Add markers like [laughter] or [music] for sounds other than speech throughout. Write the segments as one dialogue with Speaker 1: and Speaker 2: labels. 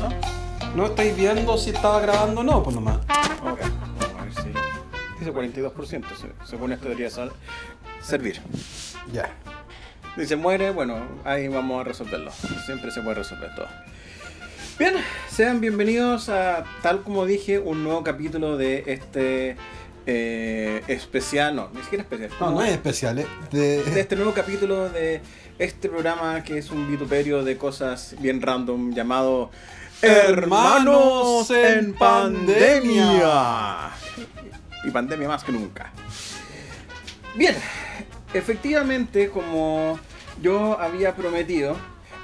Speaker 1: pasó?
Speaker 2: No estáis viendo si estaba grabando o no, pues nomás.
Speaker 1: Ok. A ver si. Dice 42%, se- según esto debería sal- servir.
Speaker 2: Ya.
Speaker 1: Si se muere, bueno, ahí vamos a resolverlo. Siempre se puede resolver todo. Bien, sean bienvenidos a, tal como dije, un nuevo capítulo de este eh, especial, no, ni siquiera especial.
Speaker 2: No, no es especial, ¿eh? De...
Speaker 1: de este nuevo capítulo de este programa que es un vituperio de cosas bien random llamado
Speaker 2: Hermanos en Pandemia.
Speaker 1: Y pandemia más que nunca. Bien, efectivamente, como yo había prometido,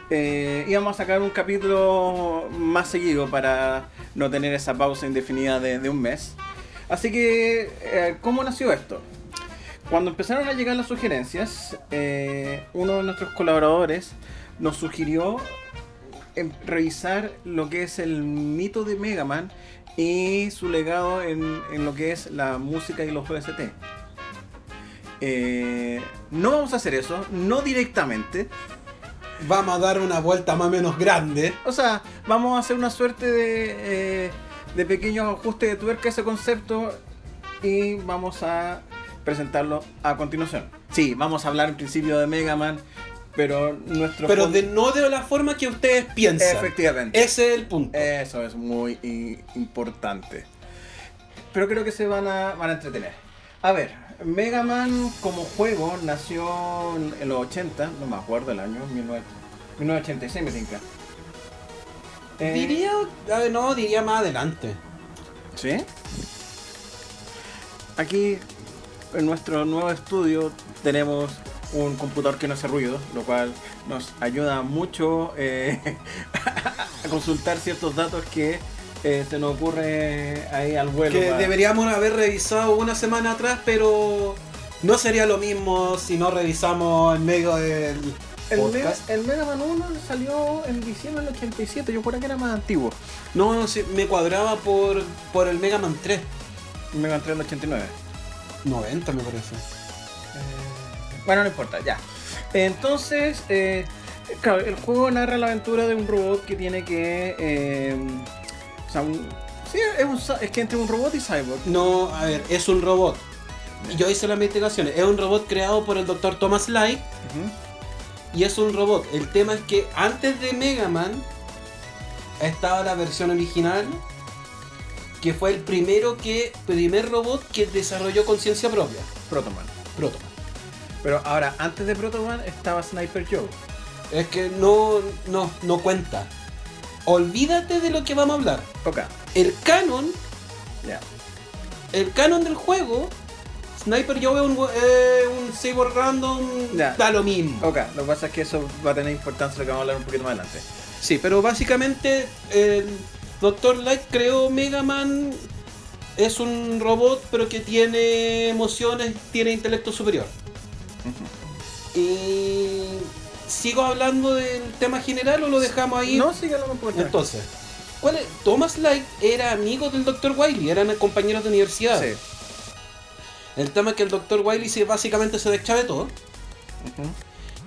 Speaker 1: eh, íbamos a sacar un capítulo más seguido para no tener esa pausa indefinida de, de un mes. Así que, eh, ¿cómo nació esto? Cuando empezaron a llegar las sugerencias, eh, uno de nuestros colaboradores nos sugirió em, revisar lo que es el mito de Mega Man y su legado en, en lo que es la música y los OST. Eh, no vamos a hacer eso, no directamente.
Speaker 2: Vamos a dar una vuelta más o menos grande.
Speaker 1: O sea, vamos a hacer una suerte de, eh, de pequeños ajustes de tuerca a ese concepto y vamos a presentarlo a continuación. Sí, vamos a hablar en principio de Mega Man, pero nuestro...
Speaker 2: Pero de, no de la forma que ustedes piensan.
Speaker 1: Efectivamente.
Speaker 2: Ese es el punto.
Speaker 1: Eso es muy importante. Pero creo que se van a, van a entretener. A ver, Mega Man como juego nació en los 80, no me acuerdo el año, 19 1986 me tinca. Eh,
Speaker 2: Diría, a ver, no, diría más adelante.
Speaker 1: ¿Sí? Aquí en nuestro nuevo estudio tenemos un computador que no hace ruido, lo cual nos ayuda mucho eh, [laughs] a consultar ciertos datos que eh, se nos ocurre ahí al vuelo.
Speaker 2: que
Speaker 1: para-
Speaker 2: deberíamos haber revisado una semana atrás, pero no sería lo mismo si no revisamos en medio del
Speaker 1: el, Mega, el Mega Man 1 salió en diciembre del 87, yo creo que era más antiguo.
Speaker 2: No, sí, me cuadraba por, por el Mega Man 3.
Speaker 1: El Mega Man 3 del 89.
Speaker 2: 90 me parece.
Speaker 1: Bueno, no importa, ya. Entonces, eh, claro, el juego narra la aventura de un robot que tiene que. eh, o sea, un- sí, es, un es que entre un robot y cyborg.
Speaker 2: No, a ver, es un robot. Yo hice las investigaciones. Es un robot creado por el Dr. Thomas Light y es un robot. El tema es que antes de Mega Man estaba la versión original que fue el primero que primer robot que desarrolló conciencia propia.
Speaker 1: Protoman.
Speaker 2: Proto.
Speaker 1: Pero ahora, antes de Protoman estaba Sniper Joe.
Speaker 2: Es que no, no, no cuenta. Olvídate de lo que vamos a hablar.
Speaker 1: Ok,
Speaker 2: El canon,
Speaker 1: ya.
Speaker 2: el canon del juego, Sniper Joe es un, eh, un cyborg random,
Speaker 1: Ya.
Speaker 2: da lo mismo.
Speaker 1: Ok, lo que pasa es que eso va a tener importancia lo que vamos a hablar un poquito más adelante.
Speaker 2: Sí, pero básicamente el Dr. Light creó Mega Man. Es un robot, pero que tiene emociones, tiene intelecto superior. Y. ¿Sigo hablando del tema general o lo dejamos ahí?
Speaker 1: No, sí lo puedo
Speaker 2: Entonces, ¿cuál es? Thomas Light era amigo del Dr. Wiley, eran compañeros de universidad.
Speaker 1: Sí.
Speaker 2: El tema es que el Dr. Wiley se, básicamente se deschavetó
Speaker 1: Ujú.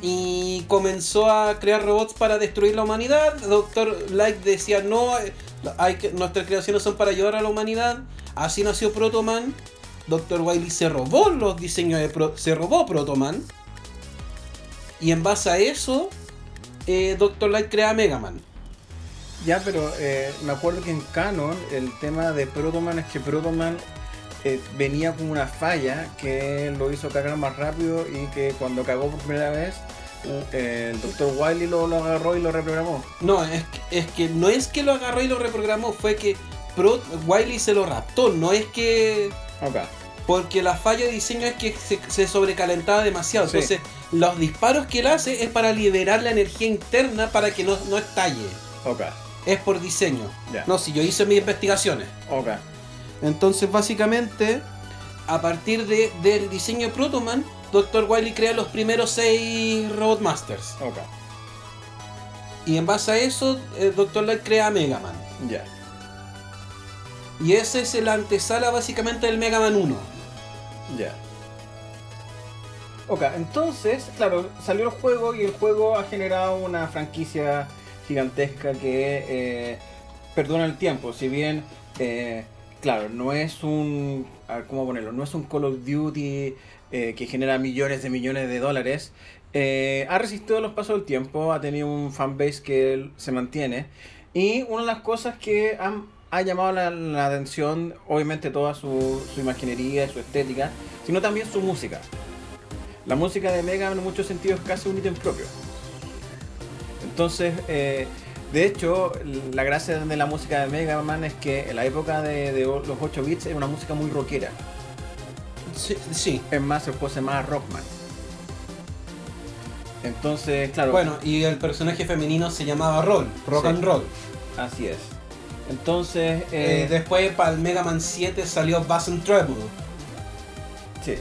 Speaker 2: y comenzó a crear robots para destruir la humanidad. Dr. Light decía, no, eh, hay que, nuestras creaciones son para ayudar a la humanidad. Así nació Protoman. Dr. Wiley se robó los diseños de Pro- se robó Protoman. Y en base a eso, eh, Dr. Light crea Mega Man.
Speaker 1: Ya, pero eh, me acuerdo que en Canon el tema de Protoman es que Protoman eh, venía con una falla que lo hizo cagar más rápido y que cuando cagó por primera vez el Dr. Wiley lo, lo agarró y lo reprogramó.
Speaker 2: No, es que, es que no es que lo agarró y lo reprogramó, fue que Pro- Wiley se lo raptó. No es que
Speaker 1: Ok.
Speaker 2: Porque la falla de diseño es que se, se sobrecalentaba demasiado.
Speaker 1: Sí.
Speaker 2: Entonces, los disparos que él hace es para liberar la energía interna para que no, no estalle.
Speaker 1: Ok.
Speaker 2: Es por diseño.
Speaker 1: Ya.
Speaker 2: No, si yo hice mis investigaciones.
Speaker 1: Ok.
Speaker 2: Entonces, básicamente, a partir de, del diseño de Protoman, Dr. Wily crea los primeros seis Robot Masters.
Speaker 1: Ok.
Speaker 2: Y en base a eso, el Dr. Light crea a Mega Man.
Speaker 1: Ya.
Speaker 2: Y ese es el antesala básicamente del Mega Man 1.
Speaker 1: Ya. Ok, entonces, claro, salió el juego y el juego ha generado una franquicia gigantesca que eh, perdona el tiempo, si bien, eh, claro, no es un, ¿cómo ponerlo? No es un Call of Duty eh, que genera millones de millones de dólares. eh, ha resistido los pasos del tiempo, ha tenido un fanbase que se mantiene. Y una de las cosas que han- ha llamado la, la atención, obviamente toda su, su imaginería y su estética, sino también su música. La música de Mega en muchos sentidos es casi un ítem propio. Entonces, eh, de hecho, la gracia de la música de Mega Man es que en la época de, de los 8 bits era una música muy rockera.
Speaker 2: Sí, sí.
Speaker 1: Es más, se puede más Rockman. Entonces, claro.
Speaker 2: Bueno, y el personaje femenino se llamaba Roll, Rock
Speaker 1: Sí.
Speaker 2: and Roll.
Speaker 1: Así es. Entonces,
Speaker 2: Eh,
Speaker 1: eh,
Speaker 2: después para el Mega Man 7 salió Bass and Treble.
Speaker 1: sí.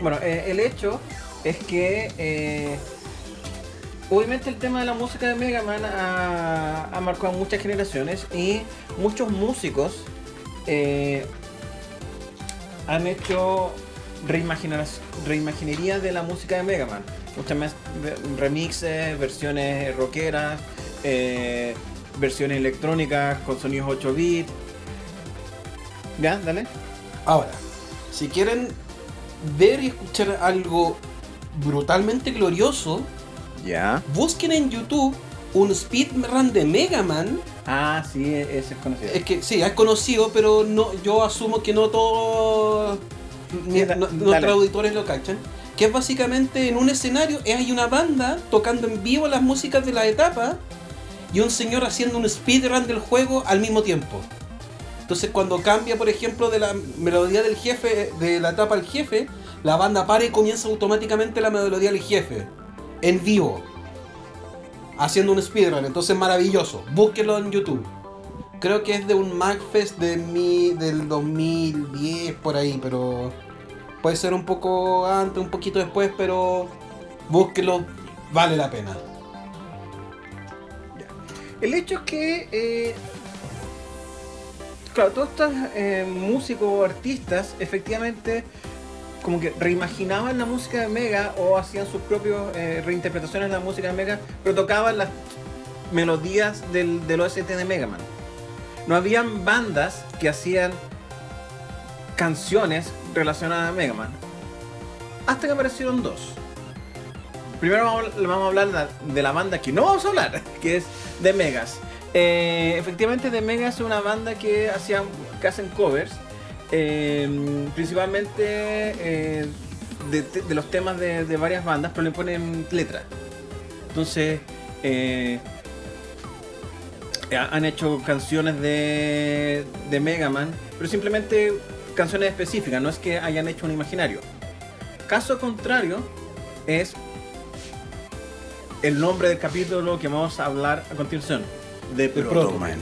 Speaker 1: Bueno, eh, el hecho es que obviamente el tema de la música de Mega Man ha, ha marcado muchas generaciones y muchos músicos han hecho reimaginar- reimaginería de la música de Mega Man. Muchas remixes, versiones rockeras, eh, versiones electrónicas con sonidos 8 bits. ¿Ya? Dale.
Speaker 2: Ahora, si quieren ver y escuchar algo brutalmente glorioso,
Speaker 1: Ya.
Speaker 2: busquen en YouTube un speedrun de Mega Man.
Speaker 1: Ah, sí, e- ese es conocido.
Speaker 2: Es que sí, es conocido, pero no, yo asumo que no todos
Speaker 1: Sí,
Speaker 2: no- nuestros auditores lo cachan. Que es básicamente en un escenario, hay una banda tocando en vivo las músicas de la etapa y un señor haciendo un speedrun del juego al mismo tiempo. Entonces cuando cambia, por ejemplo, de la melodía del jefe, de la etapa al jefe, la banda para y comienza automáticamente la melodía del jefe. En vivo. Haciendo un speedrun. Entonces maravilloso. Búsquenlo en YouTube. Creo que es de un MagFest de mi, del 2010 por ahí, pero puede ser un poco antes, un poquito después, pero búsquenlo, vale la pena.
Speaker 1: El hecho es que, eh, claro, todos estos eh, músicos o artistas efectivamente como que reimaginaban la música de Mega o hacían sus propias eh, reinterpretaciones de la música de Mega, pero tocaban las melodías del, del OST de Mega Man. No habían bandas que hacían canciones relacionadas a Mega Man. Hasta que aparecieron dos. Primero vamos, a- hablar de la, banda que no vamos a hablar, [laughs] que es The Megas. Eh, efectivamente, The Megas es una banda que, hacían, que hacen covers, eh, principalmente eh, de, los temas de, varias bandas, pero le ponen letra. Entonces, eh, ha- han hecho canciones de, de Mega Man, pero simplemente canciones específicas, no es que hayan hecho un imaginario. Caso contrario es el nombre del capítulo que vamos a hablar a continuación, de
Speaker 2: Proto
Speaker 1: Proto
Speaker 2: Man.
Speaker 1: Man.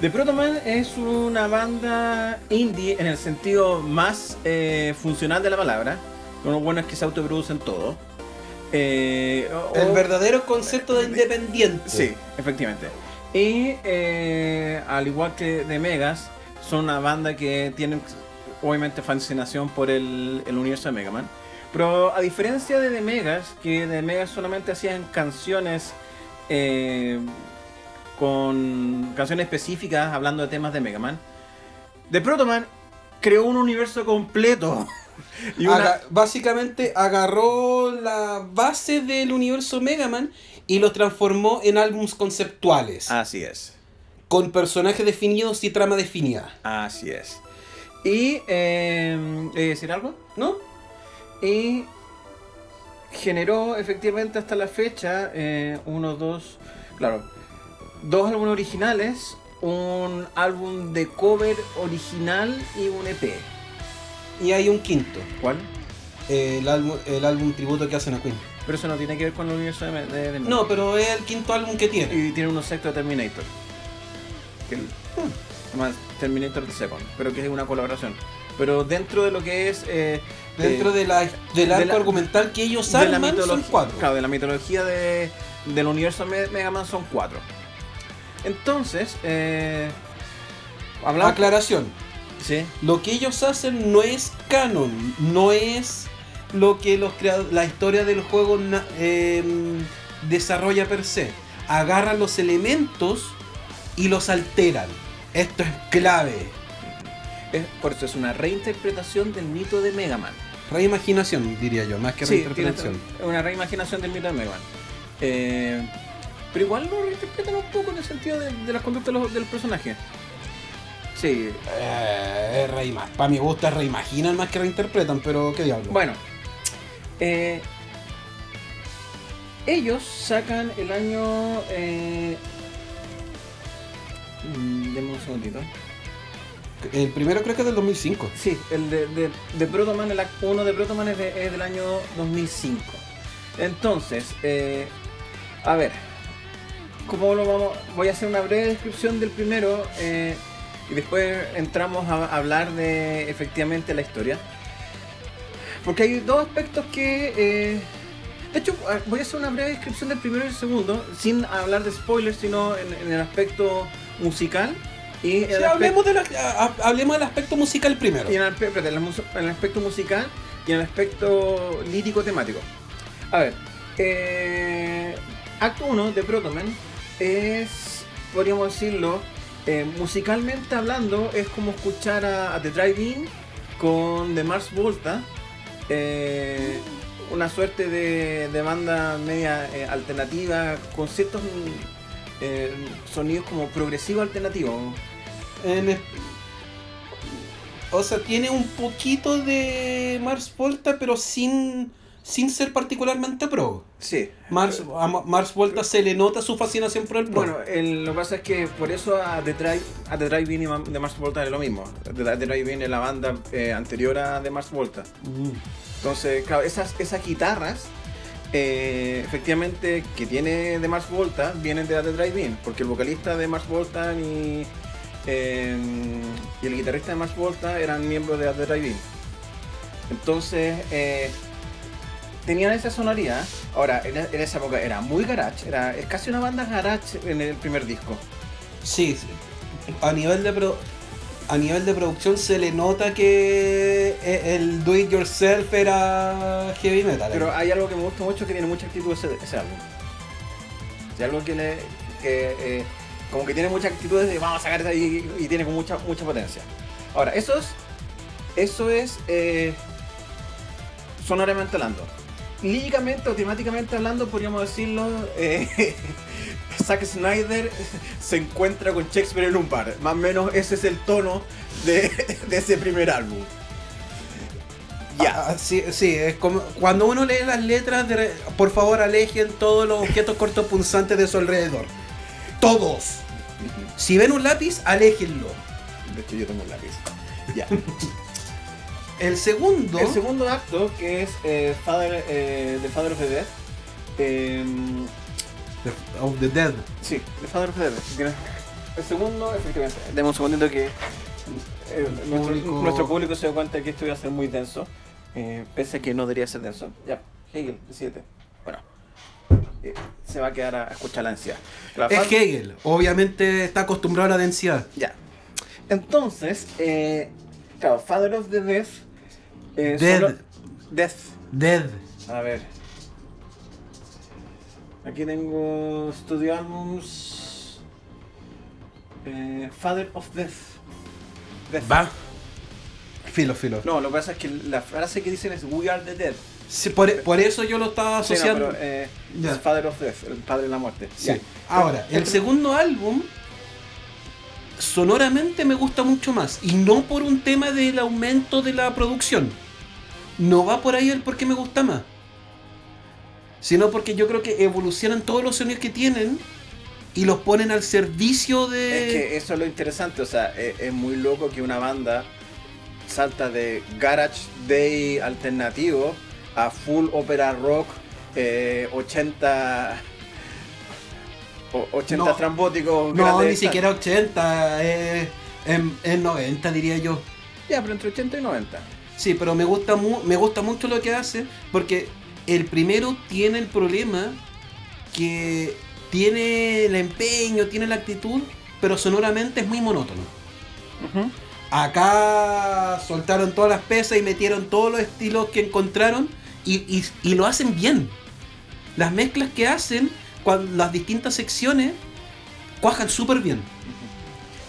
Speaker 1: The Proto Man es una banda indie en el sentido más eh, funcional de la palabra. Lo bueno es que se autoproducen todo. Eh, o-
Speaker 2: El verdadero concepto de independiente.
Speaker 1: Sí, efectivamente. Y eh, al igual que de Megas, son una banda que tienen obviamente fascinación por el, el universo de Mega Man. Pero a diferencia de The Megas, que The Megas solamente hacían canciones eh, con canciones específicas hablando de temas de Mega Man, The Proto Man creó un universo completo. [laughs] y una-
Speaker 2: Aga- básicamente agarró la base del universo Mega Man y los transformó en álbums conceptuales.
Speaker 1: Así es.
Speaker 2: Con personajes definidos y trama definida.
Speaker 1: Así es. Y, eh, ¿he de decir algo?
Speaker 2: ¿No?
Speaker 1: Y generó efectivamente hasta la fecha eh, uno, dos, claro, dos álbumes originales, un álbum de cover original y un EP.
Speaker 2: Y hay un quinto.
Speaker 1: ¿Cuál?
Speaker 2: El álbum, el álbum tributo que hacen a Queen.
Speaker 1: Pero eso no tiene que ver con el universo de, de, de-
Speaker 2: No, pero es el quinto álbum que tiene.
Speaker 1: Y tiene unos sexto de Terminator. Que el- Más Terminator Second, pero que es una colaboración. Pero dentro de lo que es... eh,
Speaker 2: Dentro
Speaker 1: eh,
Speaker 2: de la, del
Speaker 1: de
Speaker 2: arco
Speaker 1: la-
Speaker 2: argumental que ellos arman son cuatro.
Speaker 1: Claro, de la mitología de, del universo Me- Mega Man son cuatro. Entonces, eh, hablamos.
Speaker 2: Aclaración.
Speaker 1: Sí,
Speaker 2: Lo que ellos hacen no es canon, no es lo que los la historia del juego em, desarrolla per se. Agarran los elementos y los alteran. Esto es clave.
Speaker 1: Es, por eso es una reinterpretación del mito de Mega Man.
Speaker 2: Reimaginación, diría yo, más que
Speaker 1: Sí,
Speaker 2: reinterpretación.
Speaker 1: tiene una reimaginación del mito de Mega Man. Eh, pero igual lo reinterpretan un poco en el sentido de, de las conductas de los- del personaje. Sí,
Speaker 2: Eh, es Para mi gusto es reimaginan más que reinterpretan, pero qué diablo.
Speaker 1: Bueno, eh, ellos sacan el año. Eh, mm, un segundito.
Speaker 2: El primero creo que es del 2005.
Speaker 1: Sí, el de, de, de Proto Man, el acto 1 de Proto Man es, es del año 2005. Entonces, eh, a ver, ¿cómo lo vamos? Voy a hacer una breve descripción del primero eh, y después entramos a hablar de efectivamente la historia. Porque hay dos aspectos que... eh, de hecho, ah, voy a hacer una breve descripción del primero y el segundo, sin hablar de spoilers, sino en el aspecto musical. Y
Speaker 2: Sí, hablemos, de la- hablemos del aspecto musical primero.
Speaker 1: y en el, espérate, en aspecto musical y en el aspecto lírico temático. A ver, eh, acto 1 de Protoman es, podríamos decirlo, eh, musicalmente hablando, es como escuchar a, a The Drive-In con The Mars Volta, eh, una suerte de, de banda media eh, alternativa con ciertos eh, sonidos como progresivo alternativo.
Speaker 2: En es- o sea, tiene un poquito de Mars Volta, pero sin, sin ser particularmente pro.
Speaker 1: Sí.
Speaker 2: Mars, a Ma- Mars Volta se le nota su fascinación por el pro.
Speaker 1: Bueno, el- lo que pasa es que por eso a The Drive, a The Drive-In y Ma- de Mars Volta es lo mismo. The, The Drive-In es la banda eh, anterior a The Mars Volta.
Speaker 2: Mm.
Speaker 1: Entonces, claro, esas, esas guitarras, eh, efectivamente, que tiene The Mars Volta, vienen de The Drive-In. Porque el vocalista de Mars Volta y, eh, y el guitarrista de Mars Volta eran miembros de The Drive-In. Entonces, eh, tenían esa sonoridad. Ahora, en, en esa época era muy garage, era, es casi una banda garage en el primer disco.
Speaker 2: Sí, a nivel de pro- a nivel de producción se le nota que e- el do it yourself era heavy metal.
Speaker 1: Pero hay algo que me gusta mucho que tiene mucha actitud ese, ese álbum. Hay algo que le. que, eh, como que tiene mucha actitud de vamos a sacar esa y, y tiene mucha, mucha potencia. Ahora, eso es. Eso es. eh, sonoramente hablando. Líricamente o temáticamente hablando, podríamos decirlo. eh, [laughs] Zack Snyder se encuentra con Shakespeare en un bar. Más o menos ese es el tono de, ese primer álbum. Ya.
Speaker 2: Ah, sí, sí, es como cuando uno lee las letras, de por favor alejen todos los objetos cortopunzantes de su alrededor. Todos. Si ven un lápiz, aléjenlo.
Speaker 1: De hecho, yo tengo un lápiz. Ya. [laughs]
Speaker 2: El segundo,
Speaker 1: El segundo acto, que es eh, Father, eh, The Father of the Dead. em,
Speaker 2: The- of the Dead.
Speaker 1: sí, The Father of the Dead. El segundo, efectivamente. Deme un segundito que eh, nuestro,
Speaker 2: público-
Speaker 1: nuestro público se dio cuenta que esto iba a ser muy denso. eh, pese a que no debería ser denso. Ya, Hegel, 7. Bueno, eh, se va a quedar a escuchar la ansiedad. La
Speaker 2: Es Hegel, obviamente está acostumbrado a la densidad.
Speaker 1: Ya. Entonces, eh, claro, Father of the Death. eh,
Speaker 2: Dead.
Speaker 1: solo- Death.
Speaker 2: Dead.
Speaker 1: A ver. Aquí tengo Studio Albums. eh, Father of Death. Death.
Speaker 2: Va. Filo, filo.
Speaker 1: No, lo que pasa es que la frase que dicen es We are the dead.
Speaker 2: Sí, por, por eso yo lo estaba
Speaker 1: Sí, no,
Speaker 2: asociando.
Speaker 1: pero, eh, es Father of Death, el padre de la muerte.
Speaker 2: Sí. Ahora, el segundo álbum sonoramente me gusta mucho más. Y no por un tema del aumento de la producción. No va por ahí el por qué me gusta más. Sino porque yo creo que evolucionan todos los sonidos que tienen y los ponen al servicio de...
Speaker 1: Es que eso es lo interesante, o sea, e- es, muy loco que una banda salta de garage day alternativo a full opera rock eh, 80 o- 80
Speaker 2: No.
Speaker 1: trambóticos
Speaker 2: no, ni siquiera 80, es, en 90 diría yo.
Speaker 1: Ya, pero entre 80 y 90.
Speaker 2: Sí, pero me gusta, mu- me gusta mucho lo que hace porque el primero tiene el problema que tiene el empeño, tiene la actitud, pero sonoramente es muy monótono. Acá soltaron todas las pesas y metieron todos los estilos que encontraron y, y- y lo hacen bien. Las mezclas que hacen, cuando las distintas secciones, cuajan súper bien.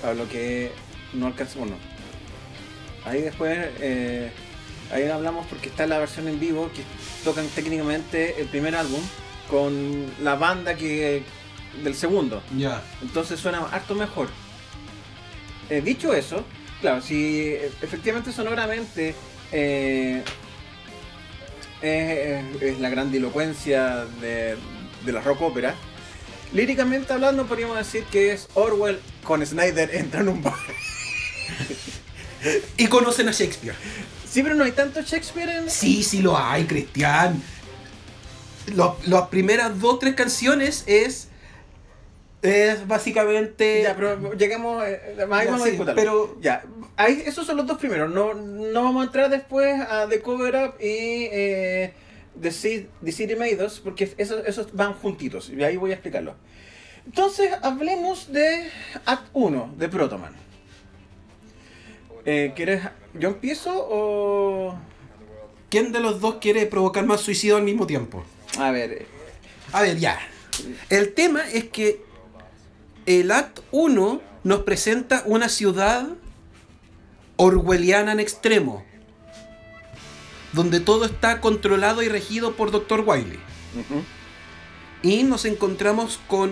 Speaker 1: A lo que no alcanzamos, no. Ahí después, eh, ahí hablamos porque está la versión en vivo que tocan técnicamente el primer álbum con la banda que del segundo.
Speaker 2: Ya.
Speaker 1: Entonces suena harto mejor. Eh, dicho eso, claro, si efectivamente sonoramente eh, es, es la grandilocuencia de, de la rock ópera, líricamente hablando podríamos decir que es Orwell con Snyder [laughs] entra en un bar.
Speaker 2: Y conocen a Shakespeare.
Speaker 1: Sí, pero no hay tanto Shakespeare en...
Speaker 2: Sí, sí lo hay, Cristian. Las primeras dos, tres canciones es. Es básicamente.
Speaker 1: Ya, pero lleguemos... eh, ahí
Speaker 2: Ya,
Speaker 1: vamos a
Speaker 2: sí, pero-
Speaker 1: Ya, ahí, esos son los dos primeros. No, no vamos a entrar después a The Cover Up y eh, The, Ci- The City Made Us, porque esos, esos van juntitos. Y ahí voy a explicarlo. Entonces, hablemos de Act 1, de Protoman. Eh, ¿Quieres... ¿Yo empiezo o...?
Speaker 2: ¿Quién de los dos quiere provocar más suicidio al mismo tiempo?
Speaker 1: A ver... eh,
Speaker 2: A ver, ya. El tema es que el Act 1 nos presenta una ciudad orwelliana en extremo, donde todo está controlado y regido por Dr. Wiley. Y nos encontramos con,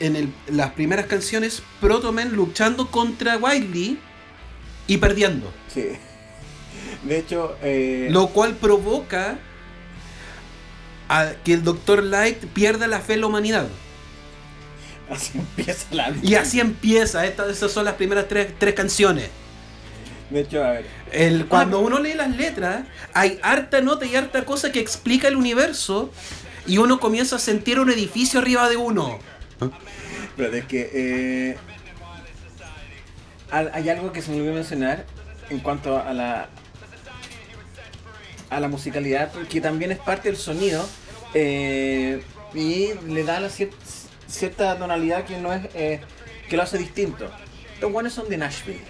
Speaker 2: en el- las primeras canciones, Proto Man luchando contra Wiley y perdiendo.
Speaker 1: Sí. De hecho... eh,
Speaker 2: Lo cual provoca a que el Dr. Light pierda la fe en la humanidad. [laughs]
Speaker 1: Así empieza la...
Speaker 2: Y así empieza, estas esas son las primeras tres, tres canciones.
Speaker 1: De hecho, a ver...
Speaker 2: El, cuando uno lee las letras, hay harta nota y harta cosa que explica el universo y uno comienza a sentir un edificio arriba de uno.
Speaker 1: Pero es que eh, hay algo que se me olvidó mencionar en cuanto a la a la musicalidad, que también es parte del sonido eh, y le da la cier- cierta tonalidad que no es eh, que lo hace distinto. Los buenos son de Nashville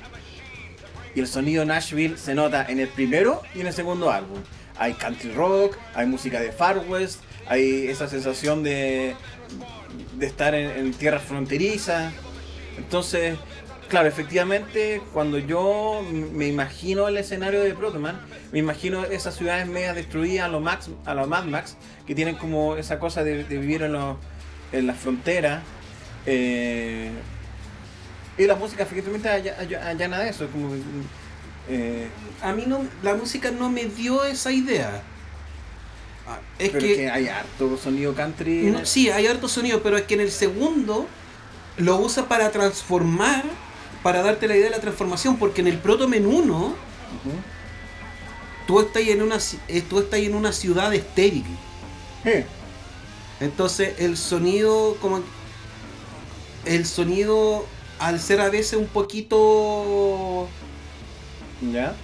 Speaker 1: y el sonido Nashville se nota en el primero y en el segundo álbum. Hay country rock, hay música de Far West, hay esa sensación de, de estar en, tierras fronterizas. Entonces, claro, efectivamente, cuando yo me imagino el escenario de Protoman, me imagino esas ciudades medias destruidas a los Max, a los Mad Max, que tienen como esa cosa de vivir en, los- en la frontera. eh, y la música efectivamente alla- alla- allana de eso, como eh,
Speaker 2: A mí no, la música no me dio esa idea. Ah, Es
Speaker 1: pero
Speaker 2: que,
Speaker 1: que hay harto sonido country.
Speaker 2: no, sí, hay harto sonido, pero es que en el segundo lo usa para transformar, para darte la idea de la transformación, porque en el Proto Men 1
Speaker 1: Ujú.
Speaker 2: tú estás en una, eh, tú estás en una ciudad estéril. Entonces el sonido como el sonido al ser a veces un poquito
Speaker 1: ¿Ya?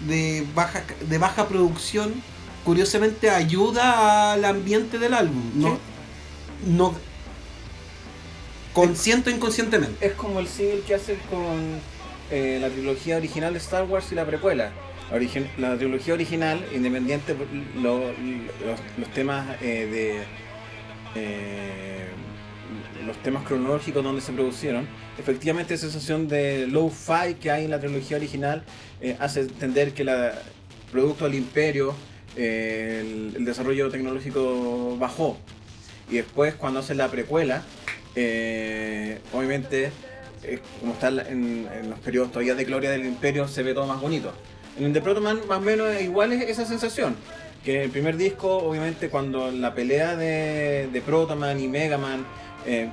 Speaker 2: de baja de baja producción, curiosamente ayuda al ambiente del álbum, no no consciente o inconscientemente.
Speaker 1: Es como el single que hacen con eh, la trilogía original de Star Wars y la precuela. La trilogía original, independiente lo- los, los temas eh, de eh, los temas cronológicos donde se producieron, efectivamente esa sensación de low-fi que hay en la trilogía original eh, hace entender que la producto del imperio eh, el, desarrollo tecnológico bajó. Y después cuando hacen la precuela obviamente como está en, en los periodos todavía de gloria del imperio se ve todo más bonito en de Protoman más o menos igual es esa sensación que el primer disco obviamente cuando la pelea de, de Protoman y Megaman eh,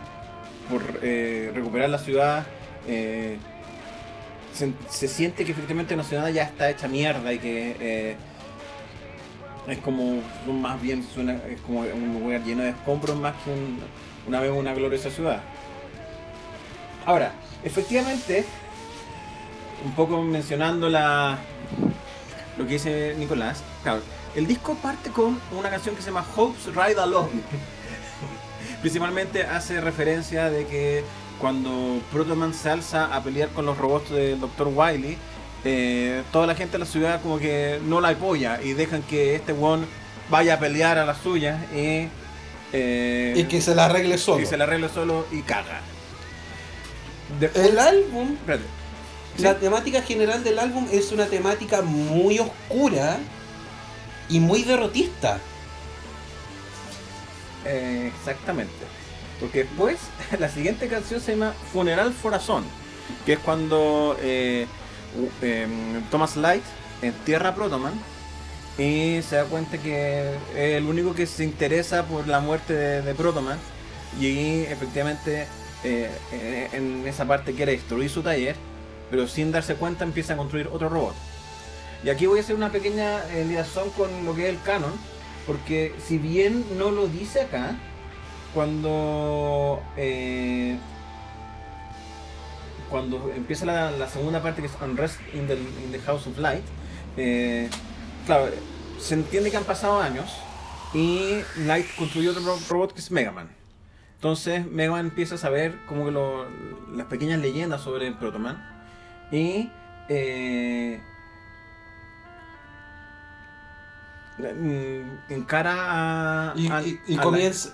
Speaker 1: por eh, recuperar la ciudad eh, se, siente que efectivamente la ciudad ya está hecha mierda y que es como más bien suena es como un lugar lleno de escombros más que un- una vez una gloriosa ciudad. Ahora, efectivamente, un poco mencionando la lo que dice Nicolás, claro, el disco parte con una canción que se llama Hope's Ride Along. [laughs] Principalmente hace referencia de que cuando Protoman se alza a pelear con los robots del Dr. Wily, eh, toda la gente de la ciudad como que no la apoya y dejan que este one vaya a pelear a la suya y eh,
Speaker 2: Y que se la arregle solo.
Speaker 1: y se la arregla solo y caga. Después-
Speaker 2: El álbum,
Speaker 1: Espérate.
Speaker 2: La temática general del álbum es una temática muy oscura y muy derrotista.
Speaker 1: Eh, exactamente. Porque después, [laughs] la siguiente canción se llama Funeral for a Son, que es cuando eh, em, Thomas Light entierra a Protoman y se da cuenta que es el único que se interesa por la muerte de, de Protoman y efectivamente eh, en esa parte quiere destruir su taller, pero sin darse cuenta empieza a construir otro robot. Y aquí voy a hacer una pequeña eh, con lo que es el canon, porque si bien no lo dice acá, cuando eh, cuando empieza la, segunda parte que es Unrest in the, in the House of Light, eh, claro, se entiende que han pasado años y Light construyó otro ro- robot que es Mega Man. Entonces Mega Man empieza a saber como que lo- las pequeñas leyendas sobre el Protoman y eh, encara a,
Speaker 2: Y,
Speaker 1: a-
Speaker 2: y- y
Speaker 1: a
Speaker 2: comienza,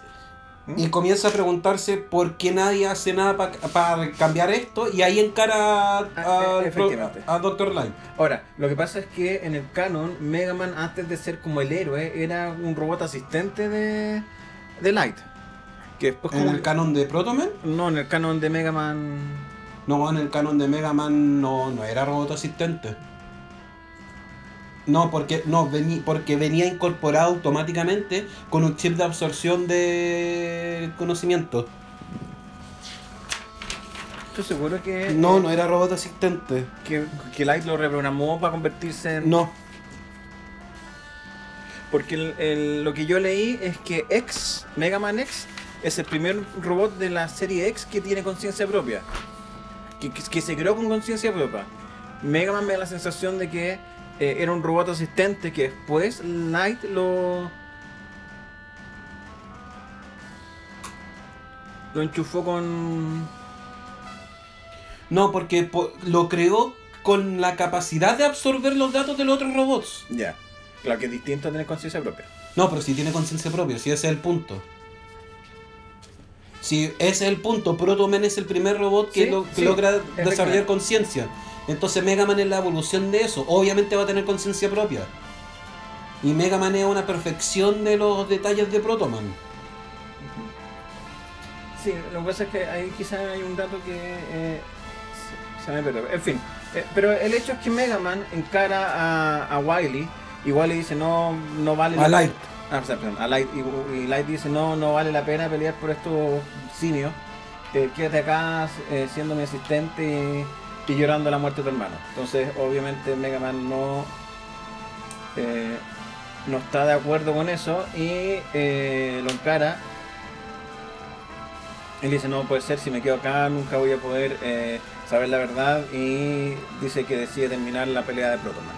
Speaker 1: ¿Mm?
Speaker 2: y comienza a preguntarse por qué nadie hace nada para cambiar esto y ahí encara a,
Speaker 1: Ah,
Speaker 2: a-
Speaker 1: e-
Speaker 2: a Dr. Light.
Speaker 1: Ahora, lo que pasa es que en el canon, Mega Man antes de ser como el héroe, era un robot asistente de, de Light. Que después
Speaker 2: ¿En
Speaker 1: como...
Speaker 2: el canon de Protoman?
Speaker 1: no, en el canon de Mega Man...
Speaker 2: No, en el canon de Mega Man no, no era robot asistente. No, porque, no vení- porque venía incorporado automáticamente con un chip de absorción de conocimiento.
Speaker 1: Estoy seguro que...
Speaker 2: No, no era robot asistente.
Speaker 1: Que, que Light lo reprogramó para convertirse en...
Speaker 2: No.
Speaker 1: Porque el- el- lo que yo leí es que X, Mega Man X, es el primer robot de la serie X que tiene conciencia propia. Que, que- que se creó con conciencia propia. Mega Man me da la sensación de que eh, era un robot asistente que después Light lo. Lo enchufó con.
Speaker 2: No, porque po- lo creó con la capacidad de absorber los datos de los otros robots.
Speaker 1: Ya. Claro que es distinto a tener conciencia propia.
Speaker 2: No, pero si tiene conciencia propia, si ese es el punto. Si ese es el punto, Proto Man es el primer robot que,
Speaker 1: Sí,
Speaker 2: lo- que
Speaker 1: sí,
Speaker 2: logra desarrollar conciencia. Entonces Mega Man es la evolución de eso. Obviamente va a tener conciencia propia. Y Mega Man es una perfección de los detalles de Proto Man.
Speaker 1: Sí, lo que pasa es que ahí quizás hay un dato que eh, se- me perdió. En fin, eh, pero el hecho es que Mega Man encara a, a Wily y Wily dice no, no vale
Speaker 2: A Light.
Speaker 1: Ah, a Light y, Light dice no, no vale la pena pelear por estos simios. Eh, quédate acá eh, siendo mi asistente y, llorando la muerte de tu hermano. Entonces, obviamente Mega Man no eh, no está de acuerdo con eso y eh, lo encara él dice, no puede ser, si me quedo acá nunca voy a poder saber la verdad y dice que decide terminar la pelea de Protoman.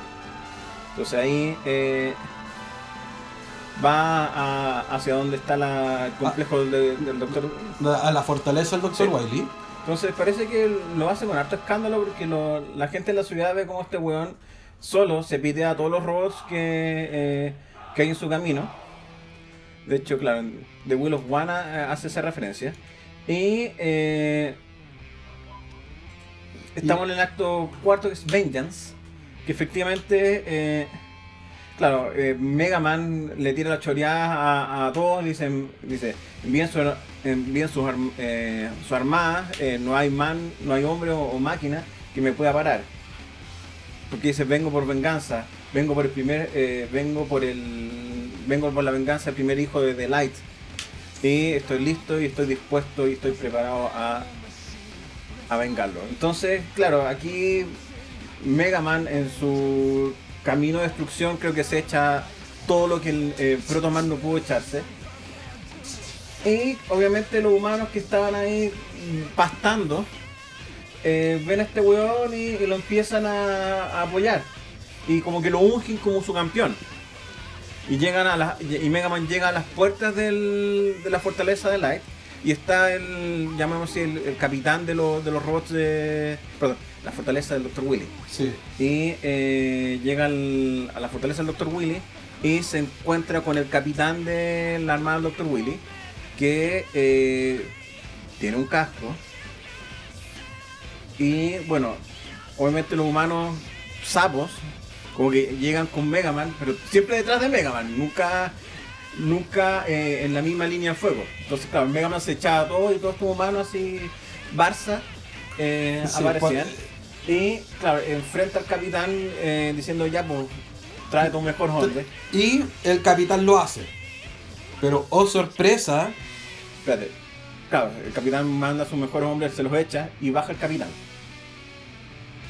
Speaker 1: Entonces ahí va a- hacia donde está la- el complejo de- del doctor.
Speaker 2: A la fortaleza del Dr.
Speaker 1: Sí.
Speaker 2: Wily.
Speaker 1: Entonces parece que lo hace con harto escándalo porque lo- la gente en la ciudad ve como este weón solo se pide a todos los robots que, eh, que hay en su camino. De hecho, claro, The Will of Wana eh, hace esa referencia. Y eh, estamos en el acto cuarto que es Vengeance. Que efectivamente, eh, claro, eh, Mega Man le tira la choreada a, todos. Dicen, dice, envíen su, envíen sus arm- eh, su armada. eh, no hay man, no hay hombre o, o máquina que me pueda parar. Porque dice, vengo por venganza. Vengo por el primer, eh, vengo por el, vengo por la venganza del primer hijo de The Light. Y estoy listo y estoy dispuesto y estoy preparado a, a vengarlo. Entonces, claro, aquí Mega Man en su camino de destrucción creo que se echa todo lo que el eh, Proto Man no pudo echarse. Y obviamente los humanos que estaban ahí pastando eh, ven a este weón y, lo empiezan a, apoyar. Y como que lo ungen como su campeón. Y llegan a las, y Mega Man llega a las puertas del- de la fortaleza de Light. Y está el, llamémoslo así, el, el capitán de, los- de los robots de. Perdón, la fortaleza del Dr. Willy.
Speaker 2: Sí.
Speaker 1: Y eh, llega al- a la fortaleza del Dr. Willy y se encuentra con el capitán de la armada del Dr. Willy. que eh, tiene un casco. Y bueno, obviamente los humanos sapos, como que llegan con Mega Man, pero siempre detrás de Mega Man, nunca, nunca eh, en la misma línea de fuego. Entonces, claro, Mega Man se echaba todo y todos estos humanos así, Barça, eh,
Speaker 2: Sí,
Speaker 1: aparecían. Y claro, enfrenta al capitán eh, diciendo ya, pues, trae tu mejor hombre.
Speaker 2: Y el capitán lo hace. Pero, oh sorpresa,
Speaker 1: Espérate. Claro, el capitán manda a sus mejores hombres, se los echa y baja el capitán.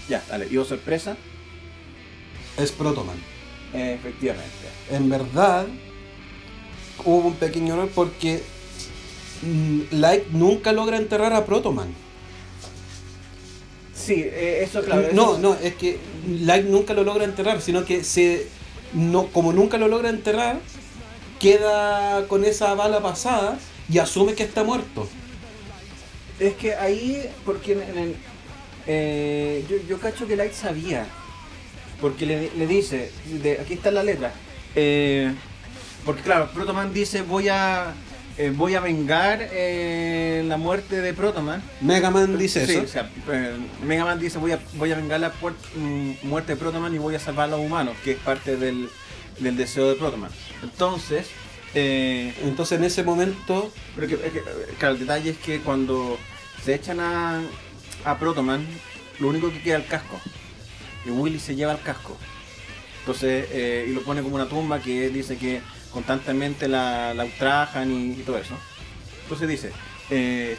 Speaker 1: Ya, dale. Y oh sorpresa,
Speaker 2: es Protoman.
Speaker 1: eh, efectivamente.
Speaker 2: En verdad, hubo un pequeño error porque mm, Light nunca logra enterrar a Protoman.
Speaker 1: Sí, eh, eso claro.
Speaker 2: No,
Speaker 1: eso-
Speaker 2: no, es que Light nunca lo logra enterrar, sino que se no como nunca lo logra enterrar, queda con esa bala pasada y asume que está muerto.
Speaker 1: Es que ahí, porque en, en el- eh, yo, yo cacho que Light sabía. Porque le, le dice, de, aquí está la letra. eh, porque claro, Protoman dice voy a eh, voy a vengar eh, la muerte de Protoman.
Speaker 2: Mega Man dice
Speaker 1: Sí,
Speaker 2: eso.
Speaker 1: o sea, eh, Mega Man dice voy a, voy a vengar la mm, muerte de Protoman y voy a salvar a los humanos, que es parte del, del deseo de Protoman. Entonces, eh,
Speaker 2: Entonces en ese momento,
Speaker 1: pero que, es que, claro, el detalle es que cuando se echan a, a Protoman, lo único que queda es el casco. Y Willy se lleva el casco. Entonces, eh, y lo pone como una tumba que dice que constantemente la, la ultrajan y, y todo eso. Entonces dice, eh,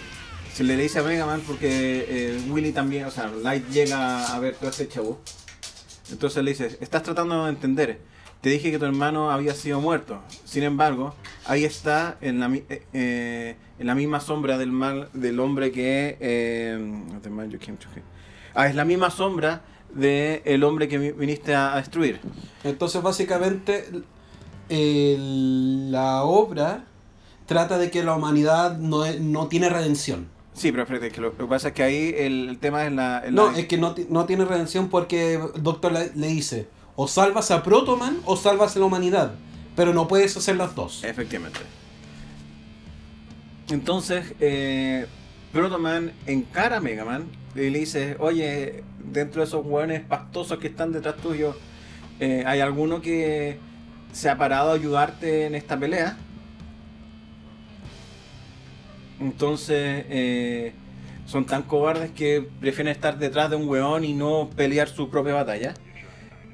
Speaker 1: se le dice a Mega Man porque eh, Willy también, o sea, Light llega a ver todo este show. Entonces le dice, estás tratando de entender. Te dije que tu hermano había sido muerto. Sin embargo, ahí está en la, eh, eh, en la misma sombra del mal del hombre que... eh, kill. Ah, es la misma sombra del hombre que vi- viniste a destruir.
Speaker 2: entonces básicamente el- la obra trata de que la humanidad no, es- no tiene redención.
Speaker 1: Sí, pero espérate, que lo, lo que pasa es que ahí el, el tema es la...
Speaker 2: No,
Speaker 1: la-
Speaker 2: es que no, no tiene redención porque Doctor le, le dice, o salvas a Protoman o salvas a la humanidad, pero no puedes hacer las dos.
Speaker 1: Efectivamente. Entonces, eh, Protoman encara a Mega Man y le dice, oye, dentro de esos hueones pastosos que están detrás tuyo, eh, ¿hay alguno que se ha parado a ayudarte en esta pelea? Entonces, eh, son tan cobardes que prefieren estar detrás de un hueón y no pelear su propia batalla.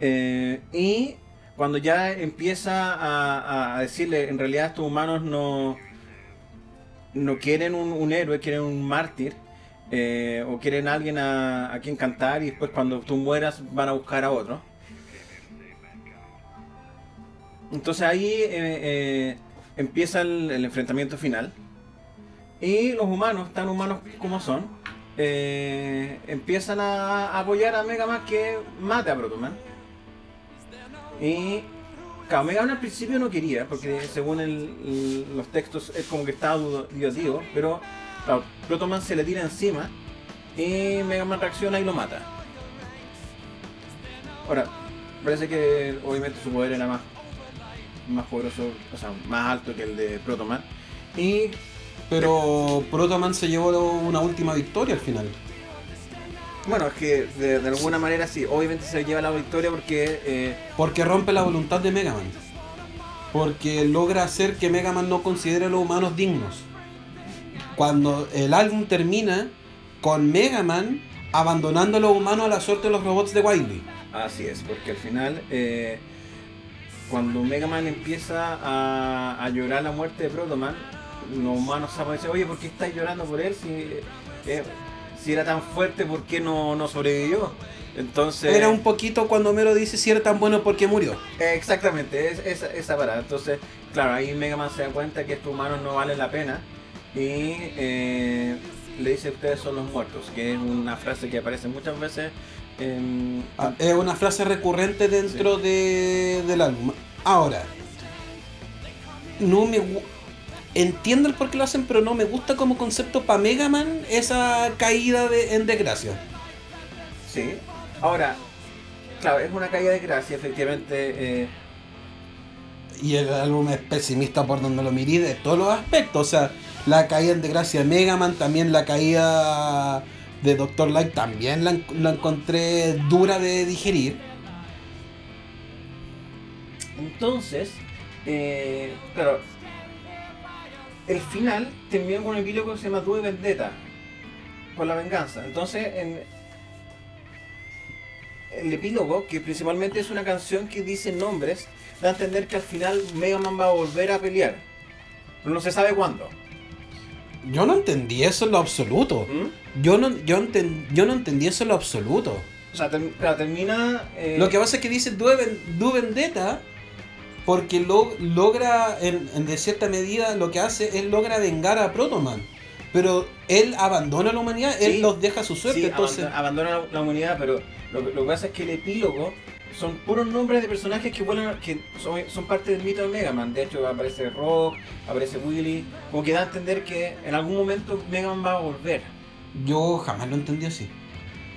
Speaker 1: Eh, y cuando ya empieza a, a decirle, en realidad estos humanos no, no quieren un, héroe, quieren un mártir, eh, o quieren alguien a, a quien cantar y después cuando tú mueras van a buscar a otro. Entonces ahí eh, eh, empieza el, enfrentamiento final. Y los humanos, tan humanos como son, eh, empiezan a, apoyar a Mega Man que mate a Protoman. Y claro, Mega Man al principio no quería, porque según el- los textos es como que estaba dudativo, pero claro, Protoman se le tira encima y Mega Man reacciona y lo mata. Ahora, parece que obviamente su poder era más, más poderoso, o sea, más alto que el de Protoman. Y
Speaker 2: Pero Protoman se llevó una última victoria al final.
Speaker 1: bueno, es que de, de alguna manera sí, obviamente se lleva la victoria porque eh,
Speaker 2: Porque rompe la voluntad de Mega Man. Porque logra hacer que Mega Man no considere a los humanos dignos. Cuando el álbum termina con Mega Man abandonando a los humanos a la suerte de los robots de Wily.
Speaker 1: Así es, porque al final, eh, cuando Mega Man empieza a, a llorar la muerte de Protoman, los humanos saben dicen, oye, ¿por qué estás llorando por él? Si, eh, si era tan fuerte, ¿por qué no, no sobrevivió? Entonces...
Speaker 2: Era un poquito cuando Mero dice si era tan bueno porque murió.
Speaker 1: exactamente, es, esa, esa parada. Entonces, claro, ahí Mega Man se da cuenta que estos humanos no valen la pena y eh, le dice, ustedes son los muertos, que es una frase que aparece muchas veces en...
Speaker 2: Ah, Es una frase recurrente dentro de- del álbum. Ahora, no me entiendo el por qué lo hacen, pero no me gusta como concepto para Mega Man esa caída de, en desgracia.
Speaker 1: Sí. Ahora, claro, es una caída de gracia, efectivamente. eh,
Speaker 2: y el álbum es pesimista por donde lo miré de todos los aspectos. O sea, la caída en desgracia de Mega Man, también la caída de Doctor Light, también la, la encontré dura de digerir.
Speaker 1: Entonces, eh, claro, el final termina con un epílogo que se llama Due Vendetta, con la venganza. Entonces, en el epílogo, que principalmente es una canción que dice nombres, da a entender que al final Mega Man va a volver a pelear. Pero no se sabe cuándo.
Speaker 2: Yo no entendí eso en lo absoluto.
Speaker 1: ¿Mm?
Speaker 2: Yo no, yo, enten- yo no entendí eso en lo absoluto.
Speaker 1: O sea, claro, termina... eh,
Speaker 2: Lo que pasa es que dice Du, Ven- Du Vendetta porque lo- logra, en, en de cierta medida, lo que hace es logra vengar a Protoman. Pero él abandona la humanidad,
Speaker 1: Sí.
Speaker 2: él los deja a su suerte.
Speaker 1: sí,
Speaker 2: entonces,
Speaker 1: abandona, abandona la, humanidad, pero lo, que- lo que pasa es que el epílogo son puros nombres de personajes que vuelven, a- que son, son parte del mito de Mega Man. De hecho, aparece Rock, aparece Willy, como que da a entender que en algún momento Mega Man va a volver.
Speaker 2: yo jamás lo entendí así.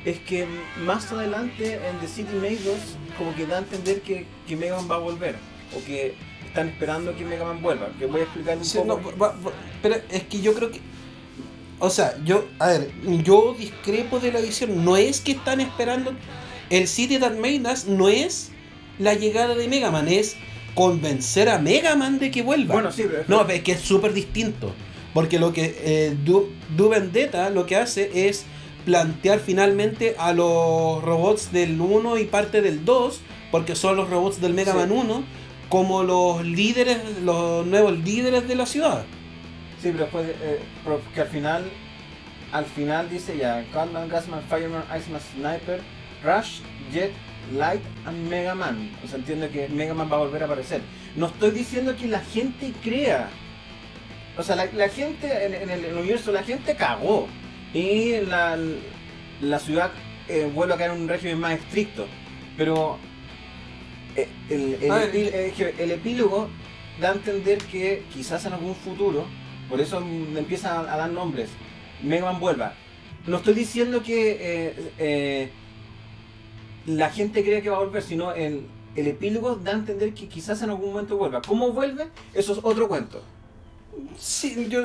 Speaker 1: Es que más adelante en The City Made 2, como que da a entender que, que Mega Man va a volver, o que están esperando que Mega Man vuelva. Que voy a explicar un
Speaker 2: Sí,
Speaker 1: poco.
Speaker 2: no, va- va- pero es que yo creo que. O sea, yo. A ver, yo discrepo de la visión. No es que están esperando. El City That Made Us no es la llegada de Mega Man, es convencer a Mega Man de que vuelva.
Speaker 1: bueno, sí, pero
Speaker 2: No, es que es súper distinto. Porque lo que eh, Du, Du Vendetta lo que hace es plantear finalmente a los robots del 1 y parte del 2, porque son los robots del Mega
Speaker 1: Sí.
Speaker 2: Man 1, como los líderes, los nuevos líderes de la ciudad.
Speaker 1: Sí, pero después, eh, pero que al final, al final dice ya, Gunman, Gasman, Fireman, Iceman, Sniper, Rush, Jet, Light and Mega Man. O sea, entiendo que Mega Man va a volver a aparecer. No estoy diciendo que la gente crea. O sea, la, gente, en, el, universo, la gente cagó. Y la, la ciudad eh, vuelve a caer en un régimen más estricto. Pero eh, el, el, eh, que el epílogo da a entender que quizás en algún futuro, por eso mm, empiezan a, a dar nombres, Mega Man vuelva. No estoy diciendo que eh, eh, la gente cree que va a volver, sino el, el epílogo da a entender que quizás en algún momento vuelva. ¿Cómo vuelve? Eso es otro cuento.
Speaker 2: Sí, yo.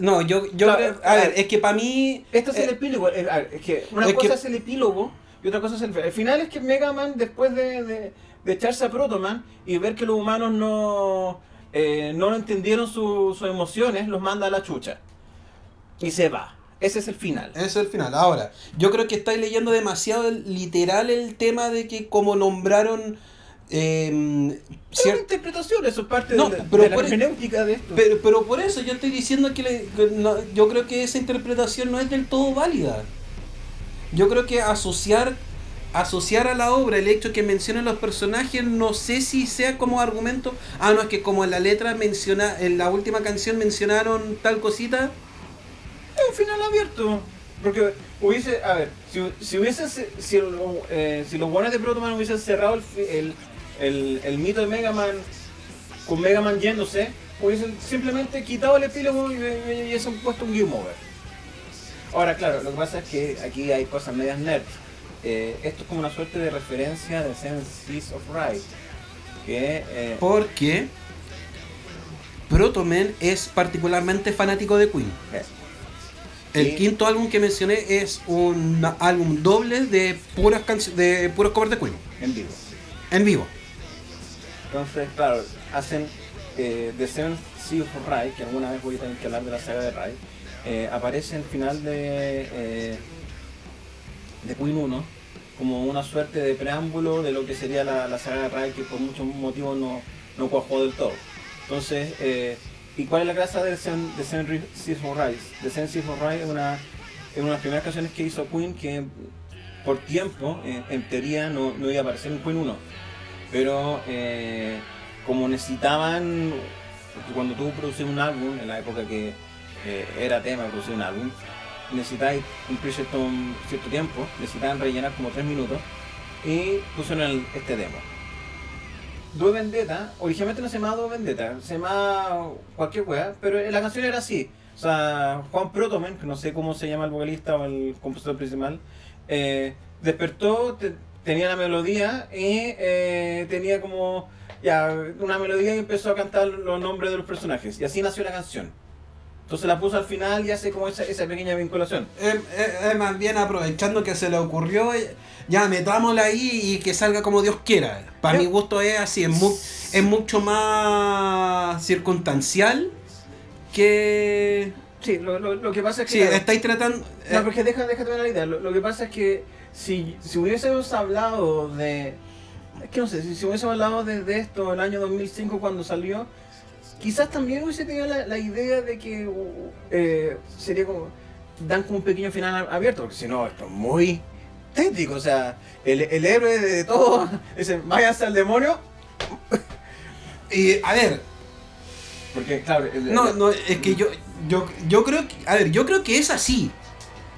Speaker 2: No, yo, yo
Speaker 1: Claro,
Speaker 2: creo-
Speaker 1: a
Speaker 2: A ver,
Speaker 1: ver,
Speaker 2: es que para mí.
Speaker 1: Este es el
Speaker 2: eh,
Speaker 1: epílogo. eh, a ver, es que una
Speaker 2: es
Speaker 1: cosa
Speaker 2: que-
Speaker 1: es el epílogo y otra cosa es el final. El final es que Mega Man, después de, de- de echarse a Proto Man y ver que los humanos no, eh, no entendieron su- sus emociones, los manda a la chucha. Y se va. Ese es el final.
Speaker 2: Ese es el final. Ahora, yo creo que estáis leyendo demasiado literal el tema de que como nombraron eh,
Speaker 1: Es una
Speaker 2: cier-
Speaker 1: interpretación, eso es parte
Speaker 2: No,
Speaker 1: de, la-
Speaker 2: pero
Speaker 1: de la
Speaker 2: por-
Speaker 1: hermenéutica de esto.
Speaker 2: Pero, pero por eso yo estoy diciendo que, le- que no- yo creo que esa interpretación no es del todo válida. Yo creo que asociar asociar a la obra el hecho que mencionen los personajes no sé si sea como argumento. Ah, no, es que como en la letra menciona, en la última canción mencionaron tal cosita.
Speaker 1: Es un final abierto. Porque hubiese, a ver, si, si hubiese, si, lo- eh, si los buenos de Proto Man hubiesen cerrado el, el, el, el mito de Mega Man con Mega Man yéndose, hubiesen simplemente quitado el epílogo y hubiesen puesto un game over. Ahora, claro, lo que pasa es que aquí hay cosas medias nerds. Eh, esto es como una suerte de referencia de Seven Seas of Ride. Que, eh,
Speaker 2: Porque Protoman es particularmente fanático de Queen.
Speaker 1: eh,
Speaker 2: El quinto álbum que mencioné es un álbum doble de puras canciones de puros covers de Queen
Speaker 1: en vivo.
Speaker 2: en vivo.
Speaker 1: Entonces, claro, hacen eh, The Seven Seas of Rai, que alguna vez voy a tener que hablar de la saga de Rai, eh, aparece al final de, eh, de Queen 1 como una suerte de preámbulo de lo que sería la, la saga de Rai, que por muchos motivos no, no cuajó del todo. Entonces, eh, ¿y cuál es la gracia de Seven, de Seven Ri- Seas of Rai? The Seven Seas of Rai es una, es una de las primeras canciones que hizo Queen que por tiempo, eh, en teoría, no, no iba a aparecer en Queen 1 pero eh, como necesitaban, cuando tú produces un álbum, en la época que era tema producir un álbum, necesitáis cumplir cierto, cierto tiempo, necesitaban rellenar como tres minutos y pusieron el- este demo. Due Vendetta, originalmente no se llamaba Due Vendetta, se llamaba cualquier wea, pero la canción era así. O sea, Juan Protoman, que no sé cómo se llama el vocalista o el compositor principal, eh, despertó, te- tenía la melodía y eh, tenía como ya una melodía y empezó a cantar los nombres de los personajes. Y así nació la canción. Entonces la puso al final y hace como esa, esa pequeña vinculación.
Speaker 2: Es eh, más bien aprovechando que se le ocurrió, eh, ya metámosla ahí y que salga como Dios quiera. Para mi gusto es así, es, mu- es mucho más circunstancial que...
Speaker 1: Sí, lo, lo- lo que pasa es que...
Speaker 2: Sí,
Speaker 1: claro,
Speaker 2: estáis tratando...
Speaker 1: No,
Speaker 2: eh,
Speaker 1: porque deja, déjate ver la idea. Lo, lo que pasa es que si, si hubiésemos hablado de. Es que no sé, si, si hubiésemos hablado de, de esto el año 2005 cuando salió, quizás también hubiese tenido la, la idea de que eh, sería como. Dan como un pequeño final abierto, porque si no, esto es muy tétrico. O sea, el, el héroe de todo [laughs] dice: váyanse al demonio. [laughs]
Speaker 2: y, a ver,
Speaker 1: Porque, claro, el-
Speaker 2: No, no, es que yo, yo, yo creo que, a ver, yo creo que es así.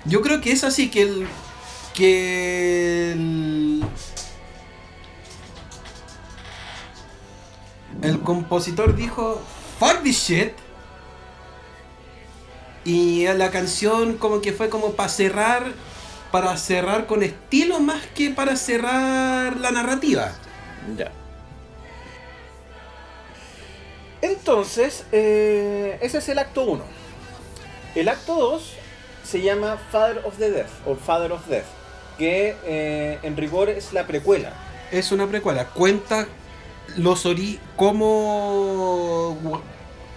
Speaker 2: Yo creo que es así que el, que el, el compositor dijo, fuck this shit. Y la canción como que fue como para cerrar, para cerrar con estilo más que para cerrar la narrativa.
Speaker 1: Ya. Entonces, eh, ese es el acto 1. El acto 2 se llama Father of the Death o Father of Death, que eh, en rigor es la precuela.
Speaker 2: Es una precuela. Cuenta los ori cómo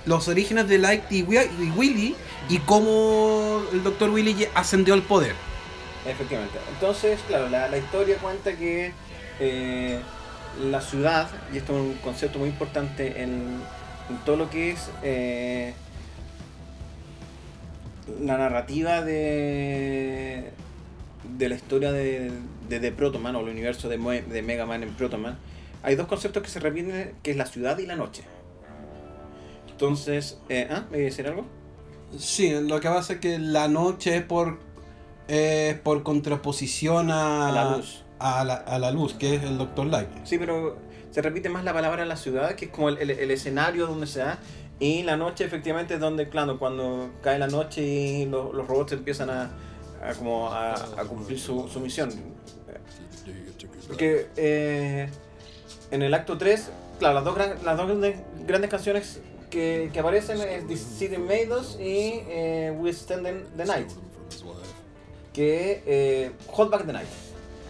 Speaker 2: los orígenes de Light y, Wi- y Willy y cómo el Dr. Willy ascendió al poder.
Speaker 1: Efectivamente. Entonces, claro, la, la historia cuenta que eh, la ciudad, y esto es un concepto muy importante en, todo lo que es eh, la narrativa de, de la historia de, de, de Protoman o el universo de, de Mega Man en Protoman, hay dos conceptos que se repiten, que es la ciudad y la noche. Entonces, eh, ¿ah? ¿me iba a decir algo?
Speaker 2: Sí, lo que pasa es que la noche es por es por contraposición a,
Speaker 1: A la luz.
Speaker 2: A la, a la luz, que es el Dr. Light.
Speaker 1: Sí, pero se repite más la palabra la ciudad, que es como el, el- el escenario donde se da. Y la noche efectivamente es donde, claro, cuando cae la noche y lo- los robots empiezan a, a como a, a cumplir su, su misión. Porque eh, en el acto 3, claro, las dos, gran- las dos grandes, grandes canciones que, que aparecen es This City Made Us y eh, We Stand in the Night. Que eh, Hold Back the Night.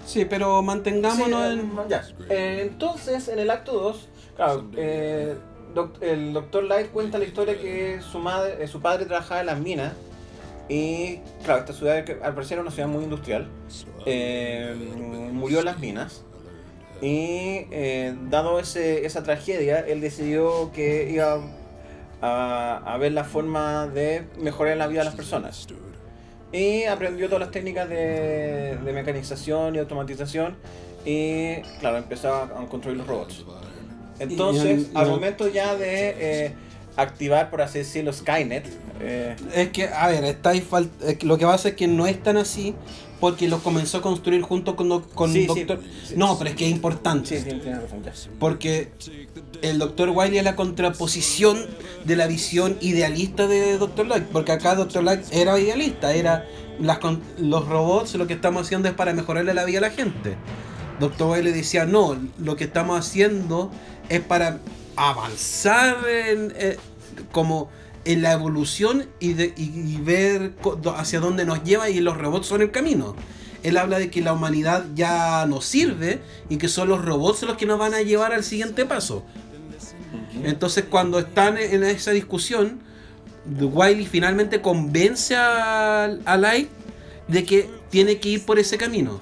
Speaker 2: Sí, pero mantengámonos
Speaker 1: Sí,
Speaker 2: en...
Speaker 1: eh, ya. Entonces, en el acto 2, claro, eh, doc- el doctor Light cuenta la historia que su madre, su padre trabajaba en las minas. Y claro, esta ciudad al parecer era una ciudad muy industrial. murió en las minas. Y eh, dado ese, esa tragedia, él decidió que iba a, a ver la forma de mejorar la vida de las personas. Y aprendió todas las técnicas de, de mecanización y automatización. Y claro, empezó a, a construir los robots. Entonces, al momento ya de eh, activar, por así decirlo, Skynet, eh,
Speaker 2: Es que, a ver, estáis fal- es que lo que pasa es que no es tan así porque lo comenzó a construir junto con, con
Speaker 1: Sí,
Speaker 2: Doctor...
Speaker 1: sí.
Speaker 2: No, pero es que es importante.
Speaker 1: sí, razón, ya.
Speaker 2: Porque el Dr. Wiley es la contraposición de la visión idealista de Dr. Light. Porque acá Dr. Light era idealista, era las, los robots lo que estamos haciendo es para mejorarle la vida a la gente. Dr. Wiley decía, no, lo que estamos haciendo es para avanzar en, eh, como en la evolución y, de- y- y ver hacia dónde nos lleva y los robots son el camino. Él habla de que la humanidad ya nos sirve y que son los robots los que nos van a llevar al siguiente paso. Entonces cuando están en esa discusión, Wiley finalmente convence a, a Light de que tiene que ir por ese camino.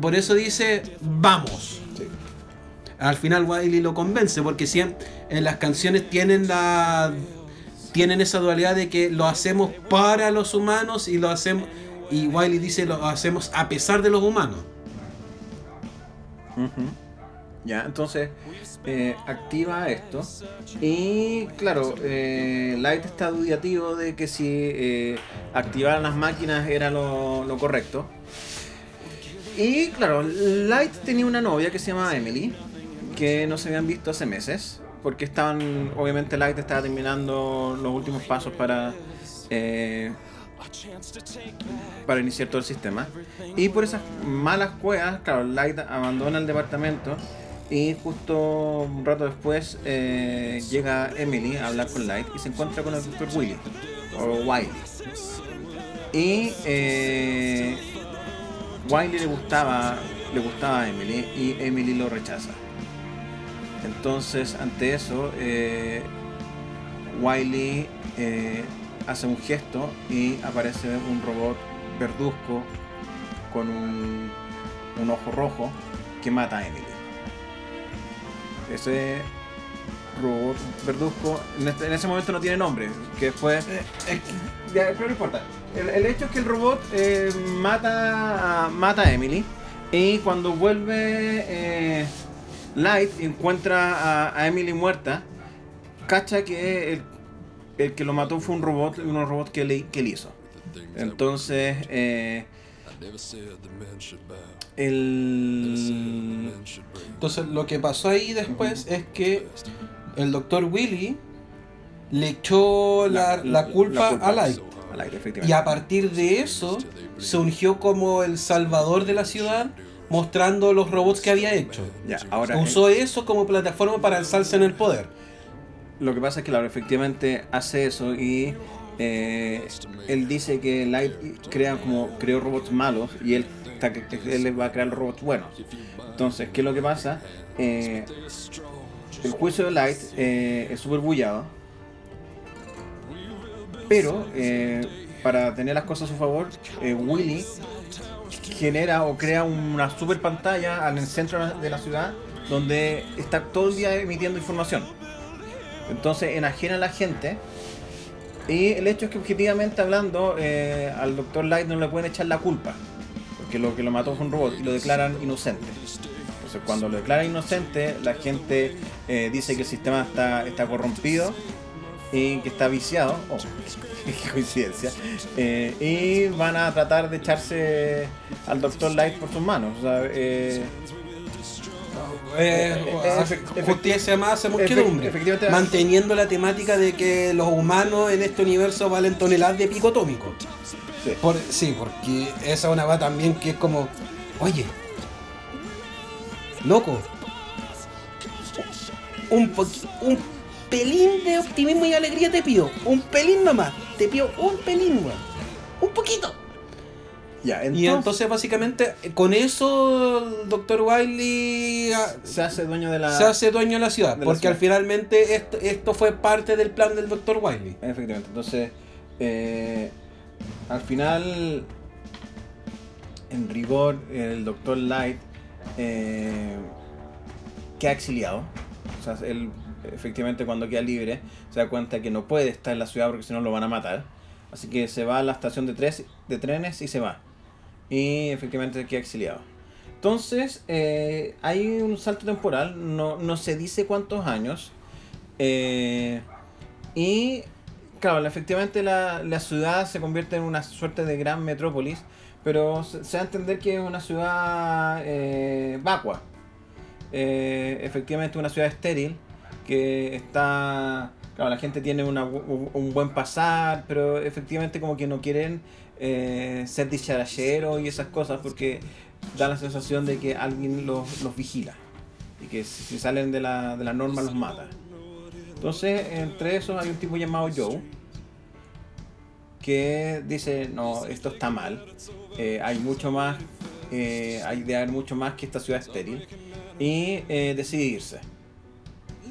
Speaker 2: Por eso dice, vamos.
Speaker 1: Sí.
Speaker 2: Al final Wiley lo convence porque siempre en las canciones tienen la tienen esa dualidad de que lo hacemos para los humanos y lo hacemos y Wiley dice lo hacemos a pesar de los humanos.
Speaker 1: Ya, entonces eh, activa esto. Y claro, eh, Light está dudativo de que si eh, activar las máquinas era lo, lo correcto. Y claro, Light tenía una novia que se llamaba Emily, que no se habían visto hace meses, porque estaban, obviamente Light estaba terminando los últimos pasos para eh, para iniciar todo el sistema. Y por esas malas cuevas, claro, Light abandona el departamento y justo un rato después eh, llega Emily a hablar con Light y se encuentra con el Dr. Willy, o Wiley. Y eh, Wiley le gustaba, le gustaba a Emily y Emily lo rechaza. Entonces, ante eso, eh, Wiley eh, hace un gesto y aparece un robot verduzco con un, ojo rojo que mata a Emily. Ese robot verduzco en, este- ese momento no tiene nombre, que después... Ya, pero no importa. El, hecho es que el robot eh, mata, mata a Emily y cuando vuelve eh, Light encuentra a, a Emily muerta, cacha que el, el que lo mató fue un robot, un robot que, le, que él hizo. Entonces, eh, el...
Speaker 2: Entonces lo que pasó ahí después es que el doctor Willy le echó la, la culpa, a Light.
Speaker 1: A Light,
Speaker 2: Y a partir de eso se ungió como el salvador de la ciudad mostrando los robots que había hecho.
Speaker 1: Ya, ahora,
Speaker 2: Usó eso como plataforma para alzarse en el poder.
Speaker 1: Lo que pasa es que, claro, efectivamente hace eso y eh, él dice que Light crea como creó robots malos y él, él va a crear robots buenos. Entonces, ¿qué es lo que pasa? Eh, el juicio de Light eh, es súper bullado, pero para tener las cosas a su favor, Willy genera o crea una super pantalla en el centro de la ciudad donde está todo el día emitiendo información. Entonces enajena a la gente. Y el hecho es que objetivamente hablando, eh, al Dr. Light no le pueden echar la culpa. Porque lo que lo mató fue un robot y lo declaran inocente. Entonces cuando lo declaran inocente, la gente eh, dice que el sistema está, está corrompido y que está viciado. Oh, [laughs] qué coincidencia. Eh, y van a tratar de echarse al Dr. Light por sus manos. O sea, eh,
Speaker 2: Eh,
Speaker 1: efe-
Speaker 2: justicia más muchedumbre. Manteniendo la temática de que los humanos en este universo valen toneladas de pico atómico.
Speaker 1: sí.
Speaker 2: Por- sí, porque esa es una va también que es como, oye, loco, un, un pelín de optimismo y alegría te pido, un pelín nomás, te pido un pelín, weón, un poquito.
Speaker 1: Ya,
Speaker 2: Y entonces básicamente con eso el Dr. Wiley ah,
Speaker 1: se hace dueño de la.
Speaker 2: se hace dueño de la ciudad,
Speaker 1: de la
Speaker 2: porque
Speaker 1: ciudad.
Speaker 2: al finalmente esto, esto fue parte del plan del Dr. Wiley.
Speaker 1: Efectivamente. Entonces, eh, al final, en rigor, el Dr. Light eh, queda exiliado. O sea, él efectivamente cuando queda libre se da cuenta que no puede estar en la ciudad porque si no lo van a matar. Así que se va a la estación de, tres, de trenes y se va. Y efectivamente queda exiliado. Entonces, eh, hay un salto temporal, no, no se dice cuántos años. eh, y claro, efectivamente la, la ciudad se convierte en una suerte de gran metrópolis, pero se, da a entender que es una ciudad eh, vacua. Eh, efectivamente una ciudad estéril, que está... Claro, la gente tiene una un, buen pasar, pero efectivamente como que no quieren eh, ser dicharacheros y esas cosas porque da la sensación de que alguien los, los vigila y que si salen de la, de la norma los mata. Entonces, entre esos hay un tipo llamado Joe que dice, no, esto está mal, eh, hay mucho más, eh, hay de haber mucho más que esta ciudad estéril y eh, decide irse.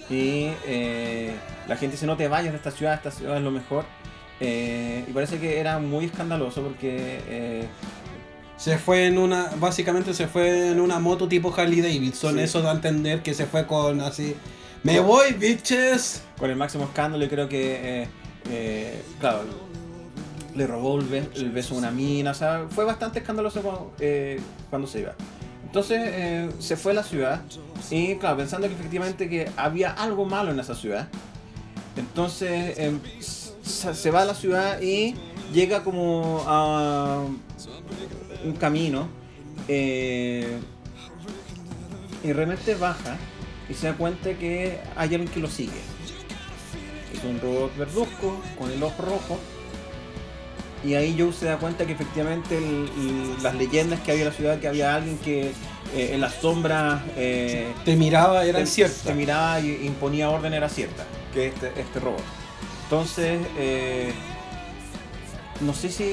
Speaker 1: Y eh, la gente dice, no te vayas de esta ciudad, esta ciudad es lo mejor. Eh, y parece que era muy escandaloso porque eh,
Speaker 2: Se fue en una, básicamente se fue en una moto tipo Harley Davidson,
Speaker 1: Sí.
Speaker 2: eso da a entender que se fue con así, me voy bitches.
Speaker 1: con el máximo escándalo y creo que, claro, le robó el, be- el beso a una mina, o sea, fue bastante escandaloso cuando, cuando se iba. Entonces eh, se fue a la ciudad y, claro, pensando que efectivamente que había algo malo en esa ciudad, entonces em, se, va a la ciudad y llega como a un camino eh, y realmente baja y se da cuenta que hay alguien que lo sigue. Es un robot verduzco con el ojo rojo Y ahí Joe se da cuenta que efectivamente el- el- las leyendas que había en la ciudad, que había alguien que eh, en las sombras eh,
Speaker 2: Te miraba, eran
Speaker 1: te,
Speaker 2: ciertas.
Speaker 1: te miraba y imponía orden era cierta, que este, este robot. Entonces, eh, no sé si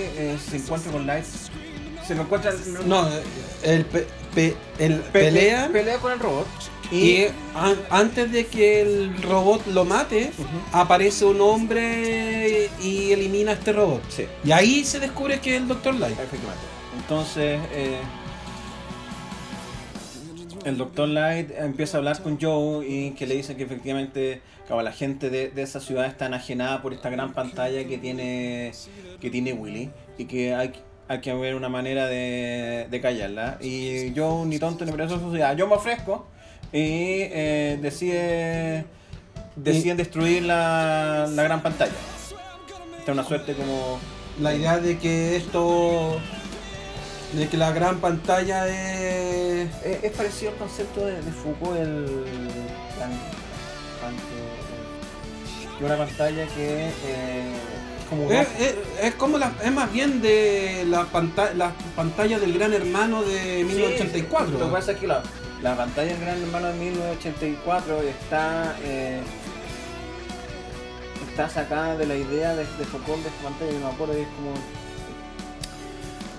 Speaker 1: se encuentra con Light. Se lo encuentra.
Speaker 2: No, el, pe- pe- el
Speaker 1: pe-
Speaker 2: pelea
Speaker 1: pelea con el robot.
Speaker 2: y
Speaker 1: Y,
Speaker 2: an- antes de que el robot lo mate, aparece un hombre y elimina a este robot.
Speaker 1: Sí,
Speaker 2: Y ahí se descubre que es el Dr. Light.
Speaker 1: efectivamente. Entonces, eh, el Dr. Light empieza a hablar con Joe y que le dice que efectivamente claro, la gente de, de esa ciudad está enajenada por esta gran pantalla que tiene, que tiene Willy y que hay, hay que haber una manera de, de callarla. Y Joe, ni tonto ni perezoso, ya, yo me ofrezco y eh, decide, deciden destruir la, la gran pantalla. Esta es una suerte como...
Speaker 2: La idea de que esto. de que la gran pantalla es.
Speaker 1: Es, es parecido al concepto de, de Foucault, el. plan- panto- de una pantalla que. eh, como
Speaker 2: Es,
Speaker 1: ojo.
Speaker 2: es- es como la, es más bien de la, pantalla la pantalla del gran hermano de 1984.
Speaker 1: Sí, lo que pasa es que la, la pantalla del Gran Hermano de 1984 está. eh, está sacada de la idea de, de Foucault de esta pantalla, no me acuerdo, es como.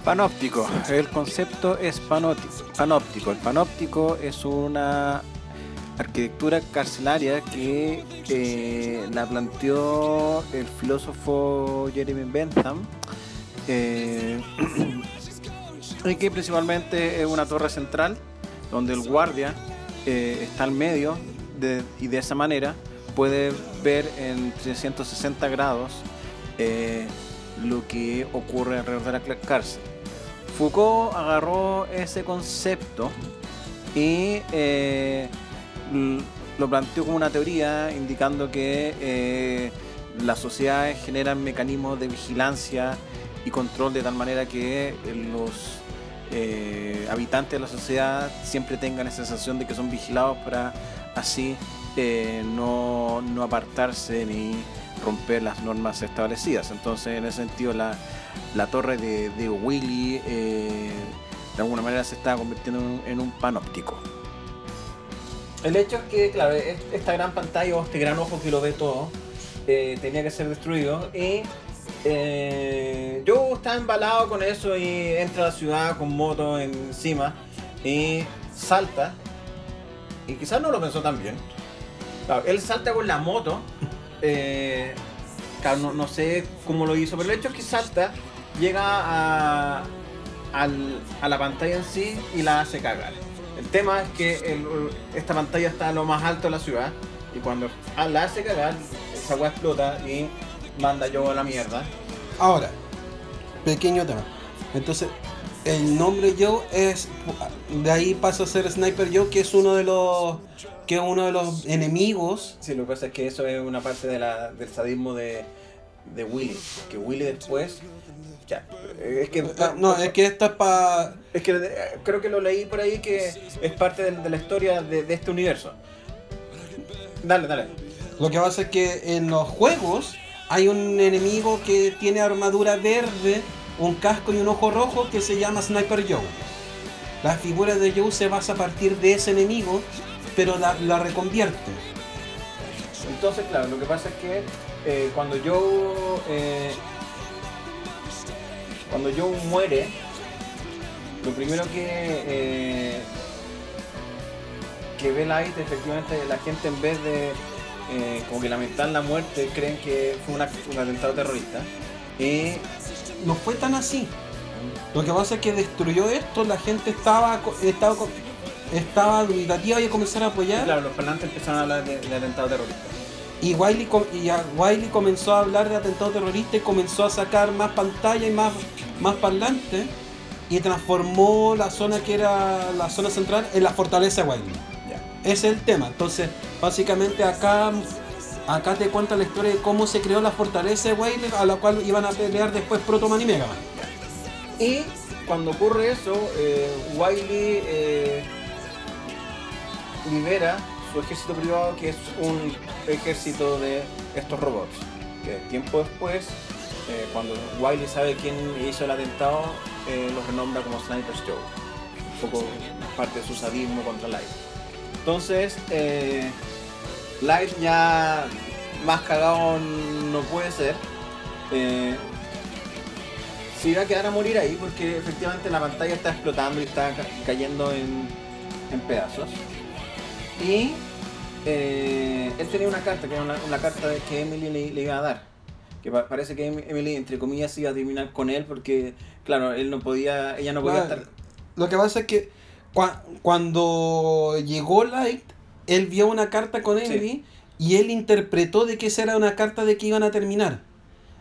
Speaker 1: Panóptico, el concepto es panóptico. panóptico. El panóptico es una arquitectura carcelaria que eh, la planteó el filósofo Jeremy Bentham eh, [clears throat] y que principalmente es una torre central donde el guardia eh, está al medio y de esa manera puede ver en 360 grados lo que ocurre alrededor de la cárcel. Foucault agarró ese concepto y lo planteó como una teoría indicando que eh, las sociedades generan mecanismos de vigilancia y control de tal manera que eh, los eh, habitantes de la sociedad siempre tengan la sensación de que son vigilados para así eh, no, no apartarse ni romper las normas establecidas. Entonces, en ese sentido, la, la torre de, de Willy eh, de alguna manera se está convirtiendo en en un panóptico. El hecho es que, claro, es- esta gran pantalla o este gran ojo que lo ve todo eh, tenía que ser destruido y eh, yo estaba embalado con eso y entra a la ciudad con moto encima y salta y quizás no lo pensó tan bien. Claro, él salta con la moto. [laughs] eh, claro, no, no sé cómo lo hizo, pero el hecho es que salta, llega a, al- a la pantalla en sí y la hace cagar. El tema es que el- esta pantalla está a lo más alto de la ciudad y cuando la hace cagar, esa weá explota y manda yo a la mierda.
Speaker 2: Ahora, pequeño tema. Entonces, el nombre Joe es. De ahí pasa a ser Sniper Joe, que es uno de los. que es uno de los enemigos.
Speaker 1: Sí, lo que pasa es que eso es una parte de la- del sadismo de, de Willy. Que Willy después. Ya, es que.
Speaker 2: Eh, No, es que esto es para.
Speaker 1: Es que eh, creo que lo leí por ahí que es parte de, de la historia de, de este universo. Dale, dale.
Speaker 2: Lo que pasa es que en los juegos hay un enemigo que tiene armadura verde, un casco y un ojo rojo que se llama Sniper Joe. La figura de Joe se basa a partir de ese enemigo, pero la, la reconvierte.
Speaker 1: Entonces, claro, lo que pasa es que eh, cuando yo. eh, cuando yo muere, lo primero que. eh, que ve Light, efectivamente, la gente en vez de. eh, como que lamentar la muerte, creen que fue un atentado terrorista. Y
Speaker 2: No fue tan así. Lo que pasa es que destruyó esto, la gente estaba estaba, estaba dubitativa y a comenzar a apoyar.
Speaker 1: claro, los parlantes empezaron a hablar de, de atentado terrorista.
Speaker 2: Y Wiley, y a- Wiley comenzó a hablar de atentado terrorista y comenzó a sacar más pantalla y más, más parlantes y transformó la zona que era la zona central en la fortaleza de Wiley. Ese es el tema. Entonces, básicamente acá, acá te cuenta la historia de cómo se creó la fortaleza de Wiley a la cual iban a pelear después Protoman y Mega Man.
Speaker 1: Y cuando ocurre eso, eh, Wiley eh, libera su ejército privado, que es un ejército de estos robots. Que tiempo después eh, cuando Wiley sabe quién hizo el atentado, eh, los renombra como Sniper's Joe. Un poco parte de su sadismo contra Light. Entonces, eh, Light ya más cagado no puede ser. Eh, se va a quedar a morir ahí porque efectivamente la pantalla está explotando y está ca- cayendo en, en pedazos. Y eh, él tenía una carta, que era una, una carta que Emily le, le iba a dar. Que pa- parece que Em- Emily, entre comillas, iba a terminar con él porque, claro, él no podía, ella no podía
Speaker 2: Claro.
Speaker 1: estar.
Speaker 2: Lo que pasa es que cua- cuando llegó Light, él vio una carta con
Speaker 1: Sí.
Speaker 2: Emily y él interpretó de que esa era una carta de que iban a terminar.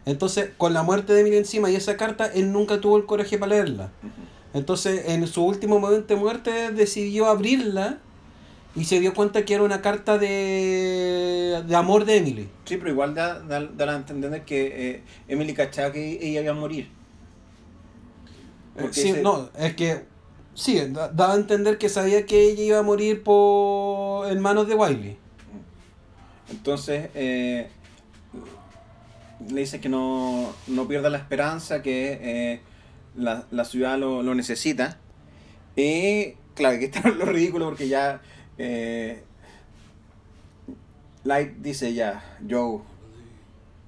Speaker 2: Entonces, con la muerte de Emily encima y esa carta, él nunca tuvo el coraje para leerla. Entonces, en su último momento de muerte, decidió abrirla y se dio cuenta que era una carta de, de amor de Emily.
Speaker 1: Sí, pero igual da, da, da a entender que eh, Emily cachaba que ella iba a morir. Porque
Speaker 2: Sí,
Speaker 1: ese-
Speaker 2: no, es que sí, da- daba a entender que sabía que ella iba a morir por en manos de Wiley.
Speaker 1: Entonces, eh, le dice que no, no pierda la esperanza, que eh, la, la ciudad lo, lo necesita. Y claro, que está [laughs] lo ridículo porque ya eh, Light dice ya, Joe,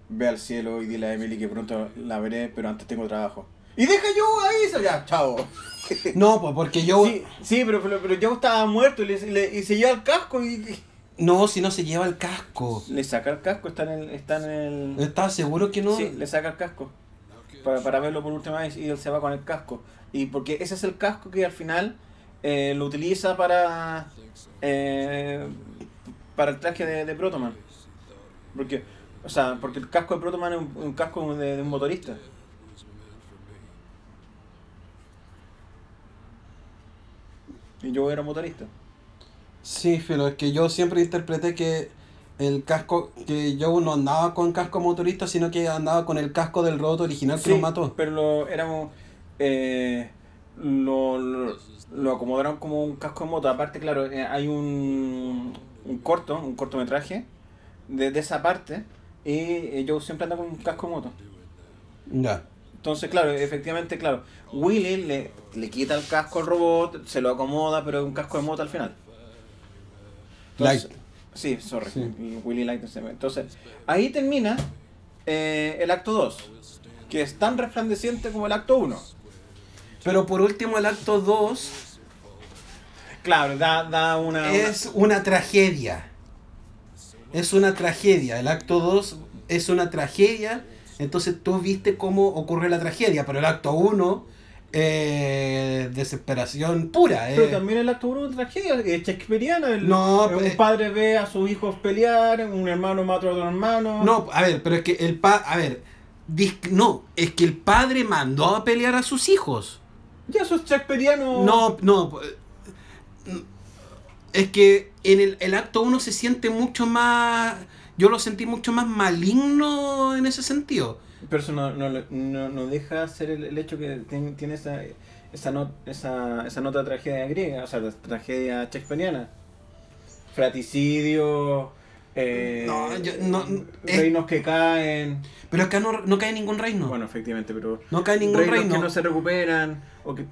Speaker 1: ve al cielo y dile a Emily que pronto la veré, pero antes tengo trabajo. Y deja a Joe ahí, ya, chao. [laughs]
Speaker 2: No, pues porque yo
Speaker 1: Sí, sí, pero, pero, pero Joe estaba muerto y, le- le- y se lleva el casco y, y
Speaker 2: no, si no se lleva el casco.
Speaker 1: le saca el casco, está en el... Está en el...
Speaker 2: ¿Estás seguro que no?
Speaker 1: Sí, le saca el casco. Para, para verlo por última vez y él se va con el casco. Y porque ese es el casco que al final eh, lo utiliza para eh, para el traje de, de Protoman. Porque, o sea, porque el casco de Protoman es un, un casco de, de un motorista. Y yo era motorista.
Speaker 2: Sí, pero es que yo siempre interpreté que el casco, que yo no andaba con casco motorista, sino que andaba con el casco del robot original que lo mató.
Speaker 1: Pero lo, éramos. eh, lo, lo, lo acomodaron como un casco de moto. Aparte, claro, eh, hay un, un corto, un cortometraje de, de esa parte. Y eh, yo siempre ando con un casco de moto.
Speaker 2: Ya.
Speaker 1: Entonces, claro, efectivamente, claro. Willy le, le quita el casco al robot, se lo acomoda, pero es un casco de moto al final. Entonces-
Speaker 2: Light.
Speaker 1: Sí, sorry.
Speaker 2: Sí.
Speaker 1: Willy Light. Entonces, ahí termina eh, el acto 2, que es tan resplandeciente como el acto 1.
Speaker 2: Pero por último, el acto 2
Speaker 1: Claro, da, da una...
Speaker 2: es una tragedia. Es una tragedia. El acto 2 es una tragedia. Entonces tú viste cómo ocurre la tragedia. Pero el acto 1 eh, desesperación pura.
Speaker 1: Pero
Speaker 2: eh.
Speaker 1: también el acto 1 es una tragedia, es shakespeariana. El,
Speaker 2: No,
Speaker 1: un
Speaker 2: pues-
Speaker 1: padre ve a sus hijos pelear, un hermano mata a otro hermano.
Speaker 2: No, a ver, pero es que el pa a ver, no, es que el padre mandó a pelear a sus hijos.
Speaker 1: Ya eso es shakespeariano.
Speaker 2: No, no. Es que en el, el acto 1 se siente mucho más. Yo lo sentí mucho más maligno en ese sentido.
Speaker 1: Pero eso no, no, no, no deja ser el, el hecho que ten- tiene esa, esa, not- esa, esa nota de tragedia griega, o sea, de tragedia shakespeariana. Fraticidio, eh,
Speaker 2: No, yo- no, es-
Speaker 1: reinos que caen.
Speaker 2: Pero acá no, no cae ningún reino.
Speaker 1: Bueno, efectivamente, pero
Speaker 2: no cae ningún
Speaker 1: reinos
Speaker 2: reino.
Speaker 1: que no se recuperan. O que,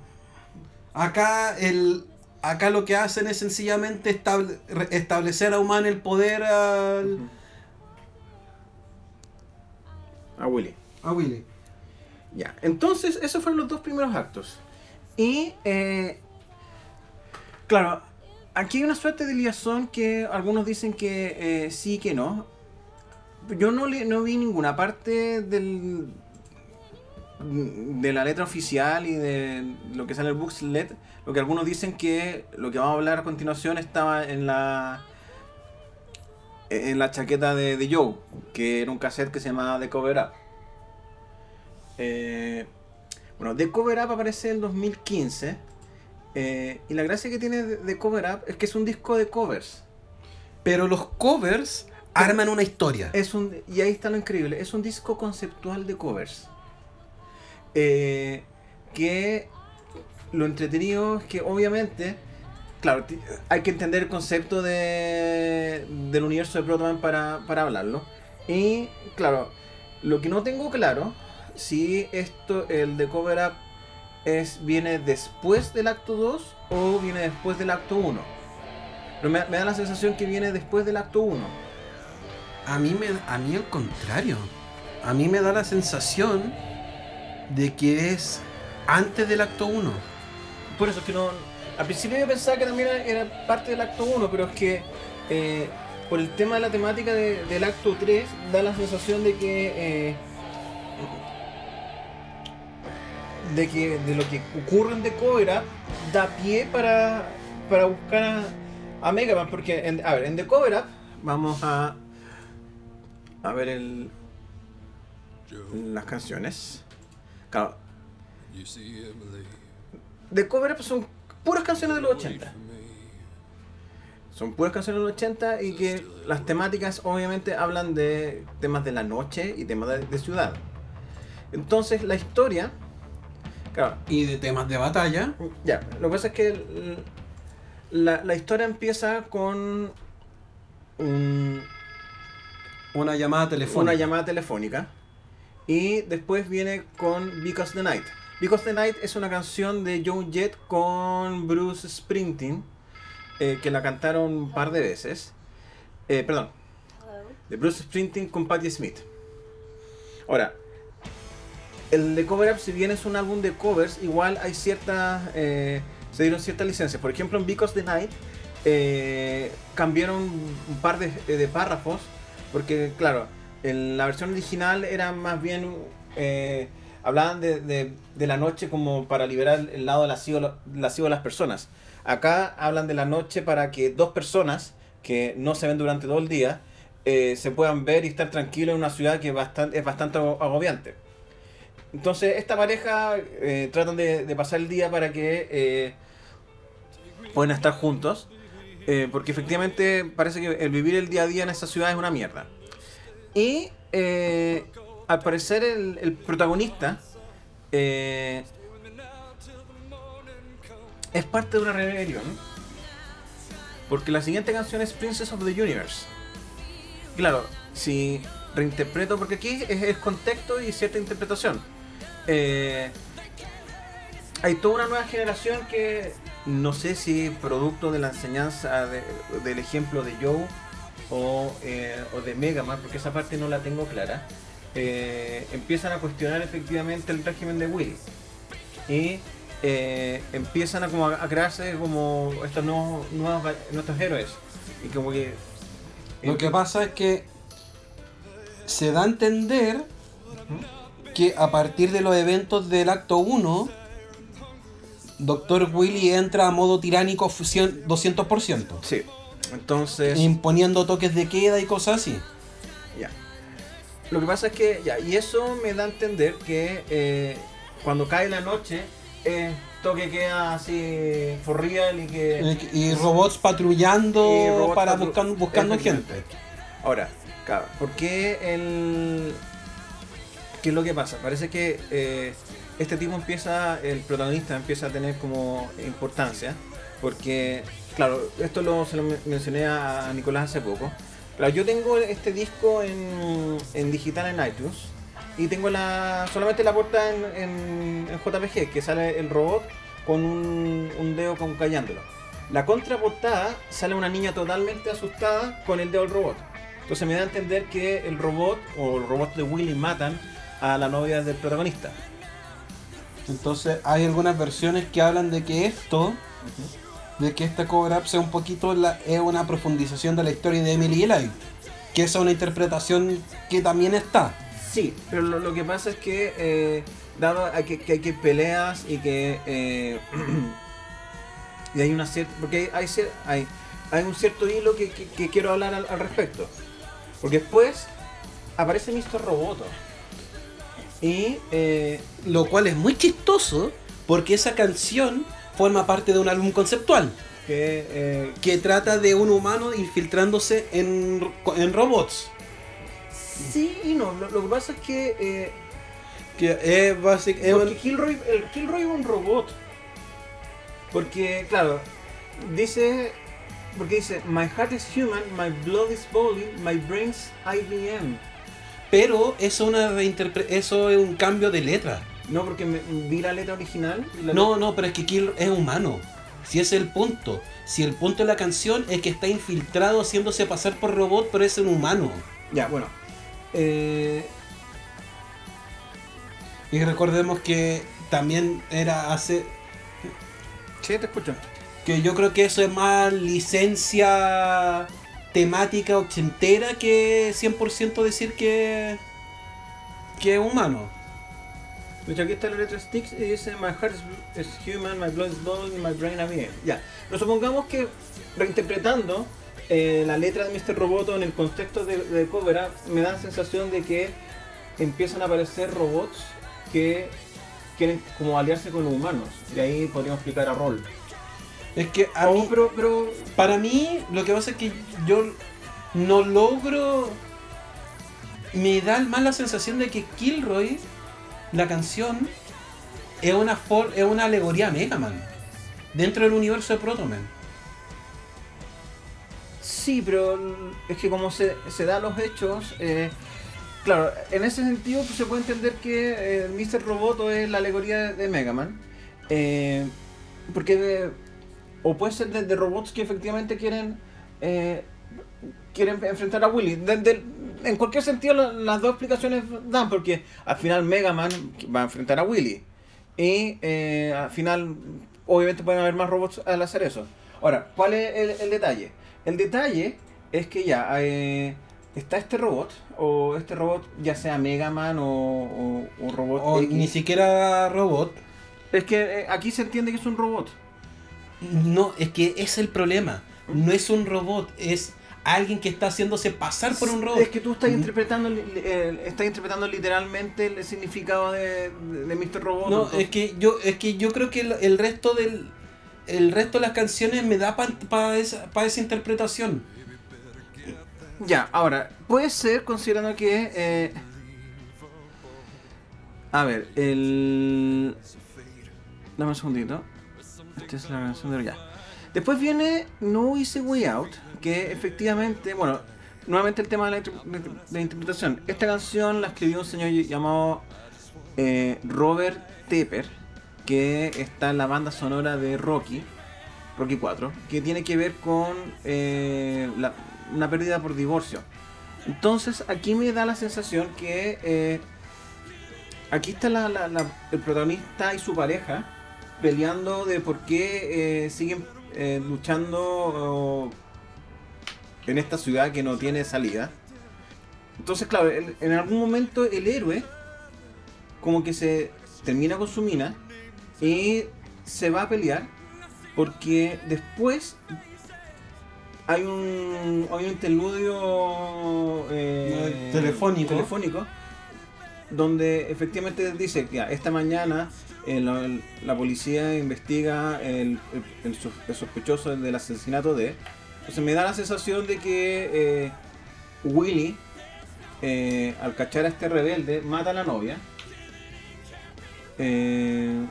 Speaker 2: Acá el. Acá lo que hacen es sencillamente estable- establecer a Humano el poder al,
Speaker 1: a Willy.
Speaker 2: a Willy.
Speaker 1: Ya, entonces esos fueron los dos primeros actos. Y, eh, claro, aquí hay una suerte de liazón que algunos dicen que eh, sí, que no. Yo no, le, no vi ninguna parte del, de la letra oficial y de lo que sale en el booklet. Lo que algunos dicen que lo que vamos a hablar a continuación estaba en la en la chaqueta de, de Joe, que era un cassette que se llamaba The Cover Up. Eh, bueno, The Cover Up aparece en 2015. eh, y la gracia que tiene de Cover Up es que es un disco de covers.
Speaker 2: Pero los covers arman una historia.
Speaker 1: Es un, y ahí está lo increíble. Es un disco conceptual de covers. Eh, que lo entretenido es que obviamente, claro, hay que entender el concepto de, del universo de Protoman para, para hablarlo. Y claro, lo que no tengo claro si esto, el de Cover Up, es, viene después del acto 2 o viene después del acto 1. Pero me, me da la sensación que viene después del acto 1.
Speaker 2: A mí, me, a mí al contrario. A mí me da la sensación de que es antes del acto 1.
Speaker 1: Por eso es que no. Al principio yo pensaba que también era, parte del acto 1, pero es que eh, por el tema de la temática de- del acto 3 da la sensación de que. eh, de que de lo que ocurre en The Up da pie para, para buscar a, a Megaman. Porque, a ver, en The Cover Up vamos a. a ver el, las canciones. Claro, The Cover Up son puras canciones de los 80. Son puras canciones de los 80 y que las temáticas obviamente hablan de temas de la noche y temas de, de ciudad. Entonces la historia, claro,
Speaker 2: Y de temas de batalla.
Speaker 1: ya, lo que pasa es que la, la historia empieza con un-
Speaker 2: Una llamada telefónica.
Speaker 1: una llamada telefónica y después viene con Because the Night. Because the Night es una canción de Joe Jett con Bruce Springsteen eh, que la cantaron un par de veces. Eh, perdón, de Bruce Springsteen con Patti Smith. Ahora, el de Cover Up, si bien es un álbum de covers, igual hay ciertas. eh, se dieron ciertas licencias. Por ejemplo, en Because the Night eh, cambiaron un par de, de párrafos. Porque, claro, en la versión original era más bien. eh, hablaban de, de- la noche como para liberar el lado lascivo, lascivo de las personas. Acá hablan de la noche para que dos personas que no se ven durante todo el día eh, se puedan ver y estar tranquilos en una ciudad que es bastante ago- agobiante. Entonces, esta pareja eh, tratan de, pasar el día para que puedan estar juntos. porque efectivamente parece que el vivir el día a día en esa ciudad es una mierda. Y eh, al parecer el, el protagonista eh, es parte de una rebelión. Porque la siguiente canción es Princess of the Universe. Claro, si reinterpreto, porque aquí es, es contexto y cierta interpretación. Eh, hay toda una nueva generación que no sé si producto de la enseñanza de- del ejemplo de Joe o, eh, o de Mega Man, porque esa parte no la tengo clara, eh, empiezan a cuestionar efectivamente el régimen de Willy. Y eh, empiezan a, como a, crearse como estos nuevos, nuevos nuestros héroes. Y como que...
Speaker 2: Lo que pasa es que se da a entender que a partir de los eventos del acto 1, Dr. Willy entra a modo tiránico fusión 200%,
Speaker 1: Sí. Entonces...
Speaker 2: imponiendo toques de queda y cosas así.
Speaker 1: Ya. Lo que pasa es que, ya, y eso me da a entender que eh, cuando cae la noche, eh, toque queda así for real y que.
Speaker 2: Y robots patrullando
Speaker 1: y robots
Speaker 2: para
Speaker 1: patru-
Speaker 2: buscan- buscando gente.
Speaker 1: Ahora, claro, ¿por qué el. ¿Qué es lo que pasa? Parece que eh, este tipo empieza, el protagonista empieza a tener como importancia, porque, claro, esto lo, se lo men- mencioné a Nicolás hace poco. Claro, yo tengo este disco en, en digital en iTunes y tengo la solamente la portada en, en- en JPG, que sale el robot con un, un dedo con callándolo. La contraportada sale una niña totalmente asustada con el dedo del robot. Entonces me da a entender que el robot o el robot de Willy matan a la novia del protagonista.
Speaker 2: Entonces hay algunas versiones que hablan de que esto, de que esta cover up sea un poquito la, es una profundización de la historia de Emily Light. Que es una interpretación que también está.
Speaker 1: Sí, pero lo, que pasa es que, eh, dado a que, que hay que peleas y que. eh, [clears throat] y hay una cierta. Porque hay, hay, hay un cierto hilo que, quiero hablar al, al respecto. Porque después aparece Mr. Roboto. Y. eh,
Speaker 2: Lo cual es muy chistoso porque esa canción forma parte de un álbum conceptual
Speaker 1: que. eh,
Speaker 2: que trata de un humano infiltrándose en, en robots.
Speaker 1: sí y no. Lo, lo que pasa es que. eh,
Speaker 2: Que es básicamente...
Speaker 1: Porque Kilroy, el Kilroy es un robot. Porque, claro, dice. Porque dice: My heart is human, my blood is boiling, my brain's IBM.
Speaker 2: Pero eso, una eso es un cambio de letra.
Speaker 1: No, porque me- vi la letra original. la
Speaker 2: No, no, pero es que Kill es humano. Si ese es el punto. Si el punto de la canción es que está infiltrado haciéndose pasar por robot, pero es un humano.
Speaker 1: Ya, bueno. Eh,
Speaker 2: Y recordemos que también era hace.
Speaker 1: sí, te escucho.
Speaker 2: Que yo creo que eso es más licencia temática ochentera que 100% decir que. que es humano.
Speaker 1: Hecho, aquí está la letra Sticks y dice My heart is, human, my blood is blood, my brain a bien. Ya. Pero supongamos que reinterpretando eh, la letra de Mr. Roboto en el contexto de, de Cobra, me da la sensación de que empiezan a aparecer robots que quieren como aliarse con los humanos. Y ahí podríamos explicar a Roll.
Speaker 2: Es que a
Speaker 1: Oh,
Speaker 2: mí-
Speaker 1: pero, pero
Speaker 2: Para mí, lo que pasa es que yo no logro. Me da más la sensación de que Kilroy, la canción, es una, es una alegoría a Mega Man. Dentro del universo de Proto Man.
Speaker 1: Sí, pero es que como se, se dan los hechos, eh, claro, en ese sentido pues, se puede entender que eh, Mr. Roboto es la alegoría de, Mega Man. eh, porque de- o puede ser de, de robots que efectivamente quieren eh, quieren enfrentar a Willy. En cualquier sentido la- las dos explicaciones dan, porque al final Mega Man va a enfrentar a Willy. Y eh, al final, obviamente pueden haber más robots al hacer eso. Ahora, ¿cuál es el, el detalle? El detalle es que ya eh, está este robot, o este robot, ya sea Mega Man o, o, o robot
Speaker 2: O
Speaker 1: X.
Speaker 2: ni siquiera robot.
Speaker 1: Es que eh, aquí se entiende que es un robot.
Speaker 2: No, es que es el problema. No es un robot, es alguien que está haciéndose pasar por un robot.
Speaker 1: Es que tú estás interpretando, eh, estás interpretando literalmente el significado de, de, de Mr. Robot.
Speaker 2: No,
Speaker 1: entonces-
Speaker 2: es que yo, es que yo creo que el, el resto del. El resto de las canciones me da para esa, pa esa interpretación.
Speaker 1: Ya, ahora, puede ser considerando que... eh, a ver, el... Dame un segundito. Esta es la canción de ya. Después viene No Easy Way Out, que efectivamente, bueno, nuevamente el tema de la, interpretación. Esta canción la escribió un señor llamado eh, Robert Tepper, que está en la banda sonora de Rocky, Rocky 4, que tiene que ver con eh, la- una pérdida por divorcio. Entonces aquí me da la sensación que eh, aquí está el protagonista y su pareja peleando de por qué siguen luchando en esta ciudad que no tiene salida. Entonces, claro, en algún momento el héroe como que se termina con su mina y se va a pelear porque después hay un, hay un interludio eh,
Speaker 2: Telefónico.
Speaker 1: telefónico donde efectivamente dice que esta mañana eh, la, la policía investiga el, el sospechoso del asesinato de... Entonces me da la sensación de que eh, Willy, eh, al cachar a este rebelde, mata a la novia. Eh,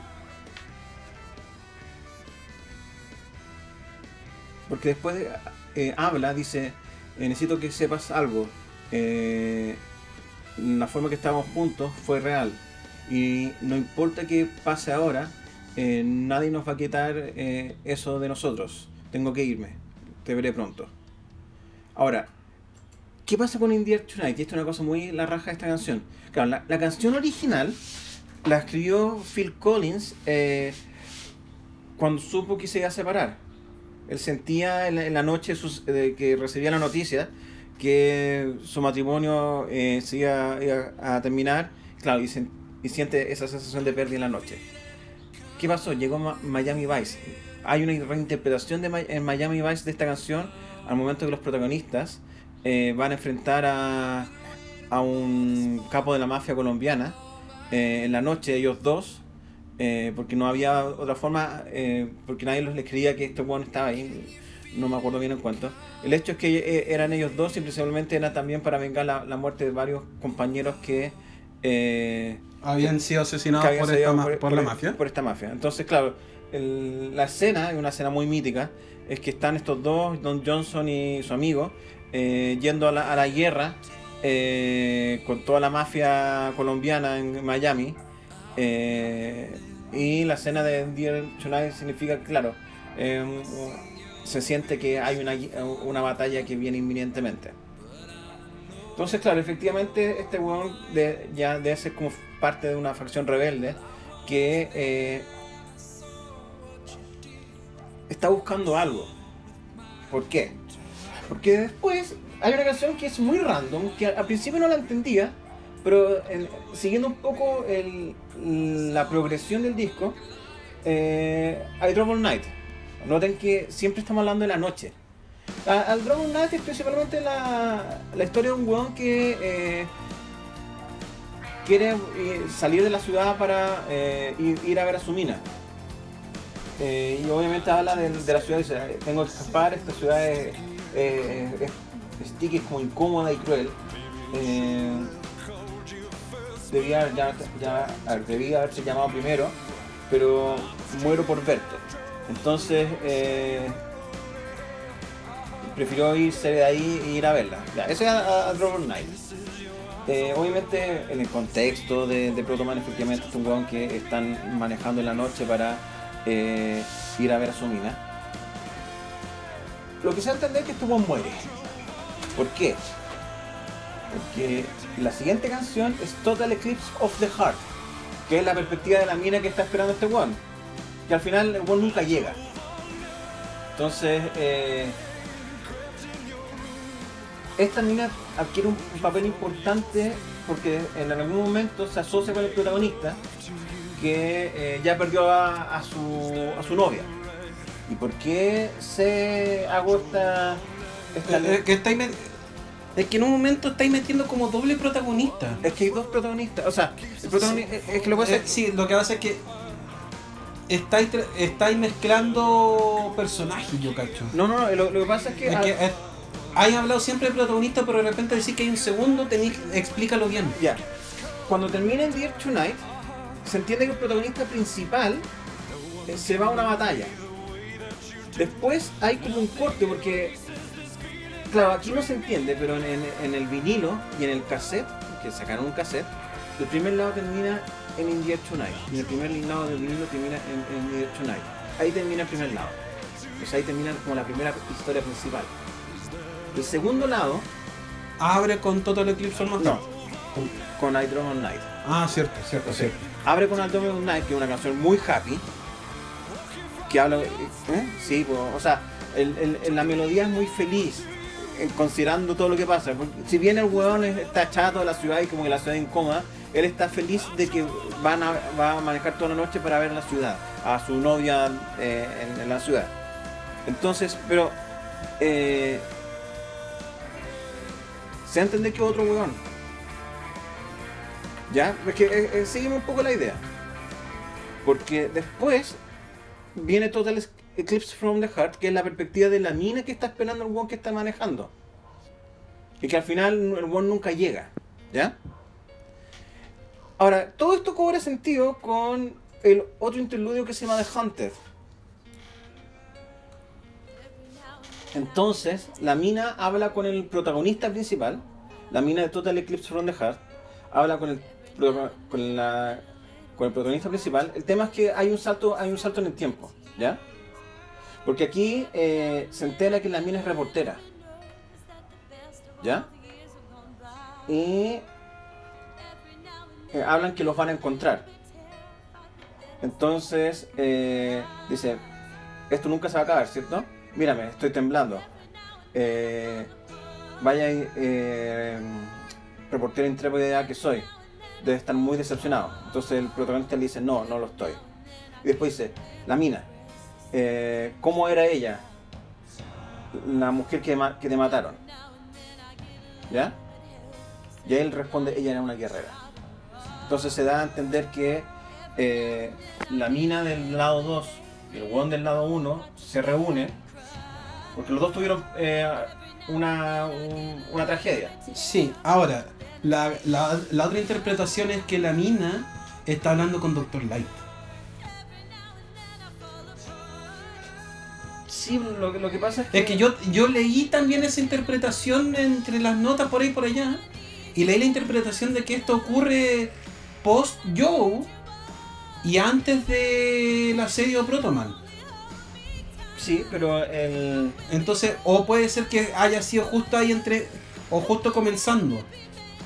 Speaker 1: porque después eh, habla, dice, necesito que sepas algo. La forma que estábamos juntos fue real. Y no importa qué pase ahora, nadie nos va a quitar eso de nosotros. Tengo que irme. Te veré pronto. Ahora, ¿qué pasa con In the Air Tonight? Y es una cosa muy la de esta canción. Claro, la, canción original la escribió Phil Collins eh, cuando supo que se iba a separar. Él sentía en la, noche de que recibía la noticia que su matrimonio eh, se iba, a terminar, claro, y, y siente esa sensación de pérdida en la noche. ¿Qué pasó? Llegó Miami Vice. Hay una reinterpretación de en Miami Vice de esta canción al momento que los protagonistas eh, van a enfrentar a, a un capo de la mafia colombiana eh, en la noche, ellos dos, eh, porque no había otra forma, porque nadie los les creía que este weón estaba ahí, no me acuerdo bien en cuánto. El hecho es que eran ellos dos y principalmente era también para vengar la, la muerte de varios compañeros que...
Speaker 2: Habían sido asesinados por, esta por la mafia.
Speaker 1: Por esta mafia. Entonces, claro, la escena, es una escena muy mítica, es que están estos dos, Don Johnson y su amigo, eh, yendo a la, a la guerra eh, con toda la mafia colombiana en Miami. eh, y la escena de Dear Tonight significa, claro, eh, se siente que hay una, una batalla que viene inminentemente. Entonces, claro, efectivamente este weón de, ya debe ser como parte de una facción rebelde que está buscando algo. ¿Por qué? Porque después hay una canción que es muy random, que al principio no la entendía, pero en- siguiendo un poco la progresión del disco, eh, hay Trouble Night. Noten que siempre estamos hablando de la noche. Al Trouble Night es principalmente la, la historia de un weón que eh, quiere eh, salir de la ciudad para eh, ir, ir a ver a su mina. Eh, y obviamente habla de, de la ciudad dice, tengo que escapar, esta ciudad es, eh, es, sticky, es como incómoda y cruel. Eh, debía, ya, debía haberse llamado primero, pero muero por verte. Entonces, eh, prefirió irse de ahí e ir a verla. Ya, ese es a, a Robert Knight. Obviamente, en el contexto de, de Protoman, efectivamente, es un weón que están manejando en la noche para eh, ir a ver a su mina. Lo que se va a es que este weón muere. ¿Por qué? Porque la siguiente canción es Total Eclipse of the Heart, que es la perspectiva de la mina que está esperando este weón. Que al final el weón nunca llega. Entonces, eh, esta mina adquiere un papel importante porque en algún momento se asocia con el protagonista que eh, ya perdió a, a su, a su novia. ¿Y por qué se hago esta... esta
Speaker 2: Eh, eh, que estáis met- es que en un momento estáis metiendo como doble protagonista.
Speaker 1: Es que hay dos protagonistas, o sea, el protagonista es que lo que pasa
Speaker 2: Eh,
Speaker 1: es
Speaker 2: sí, lo que pasa es que estáis, estáis mezclando personajes, yo cacho.
Speaker 1: No, no, no, lo, lo que pasa es que...
Speaker 2: Es que hay hablado siempre de protagonista, pero de repente decís que hay un segundo, tenéis, explícalo bien.
Speaker 1: Ya. Cuando termina el Dear Tonight, se entiende que el protagonista principal eh, se va a una batalla. Después hay como un corte porque, claro, aquí no se entiende, pero en, en- en el vinilo y en el cassette, que sacaron un cassette, el primer lado termina en In Dear Tonight y el primer lado del vinilo termina en, en Dear Tonight. Ahí termina el primer lado. Sea, ahí termina como la primera historia principal. El segundo lado,
Speaker 2: Abre con Total Eclipse of
Speaker 1: no, con, con I Draw.
Speaker 2: Ah, cierto, cierto,
Speaker 1: O sea, abre con Aldo of Night, que es una canción muy happy. Que habla. ¿eh? Sí, pues, o sea, el- el- el- la melodía es muy feliz, eh, considerando todo lo que pasa. Porque si bien el es- está chato de la ciudad y como que la ciudad es incómoda, él está feliz de que van a, va a manejar toda la noche para ver la ciudad, a su novia eh, en, en la ciudad. Entonces, pero. Eh, se entender que otro weón. ¿Ya? Es que eh, eh, un poco la idea. Porque después viene Total Eclipse from the Heart, que es la perspectiva de la mina que está esperando el one que está manejando. Y que al final el one nunca llega. ¿Ya? Ahora, todo esto cobra sentido con el otro interludio que se llama The Hunted. Entonces, la mina habla con el protagonista principal, la mina de Total Eclipse from the Heart, habla con el, con la, con el protagonista principal. El tema es que hay un salto, hay un salto en el tiempo, ¿ya? Porque aquí eh, se entera que la mina es reportera, ¿ya? Y eh, hablan que los van a encontrar. Entonces, eh, dice, esto nunca se va a acabar, ¿cierto? Mírame, estoy temblando. Eh, vaya, eh, reportero intrépida que soy. Debe estar muy decepcionado. Entonces el protagonista le dice, no, no lo estoy. Y después dice, la mina, eh, ¿cómo era ella? La mujer que, que te mataron. ¿Ya? Y él responde, ella era una guerrera. Entonces se da a entender que eh, la mina del lado 2 y el hueón del lado 1 se reúnen porque los dos tuvieron eh, una, un- una tragedia.
Speaker 2: Sí, ahora, la, la- la otra interpretación es que la mina está hablando con Dr. Light.
Speaker 1: Sí, lo, que- lo que pasa es que...
Speaker 2: Es que yo, yo leí también esa interpretación entre las notas por ahí por allá. Y leí la interpretación de que esto ocurre post Joe y antes del asedio Protoman.
Speaker 1: Sí, pero el.
Speaker 2: Entonces, o puede ser que haya sido justo ahí entre. o justo comenzando.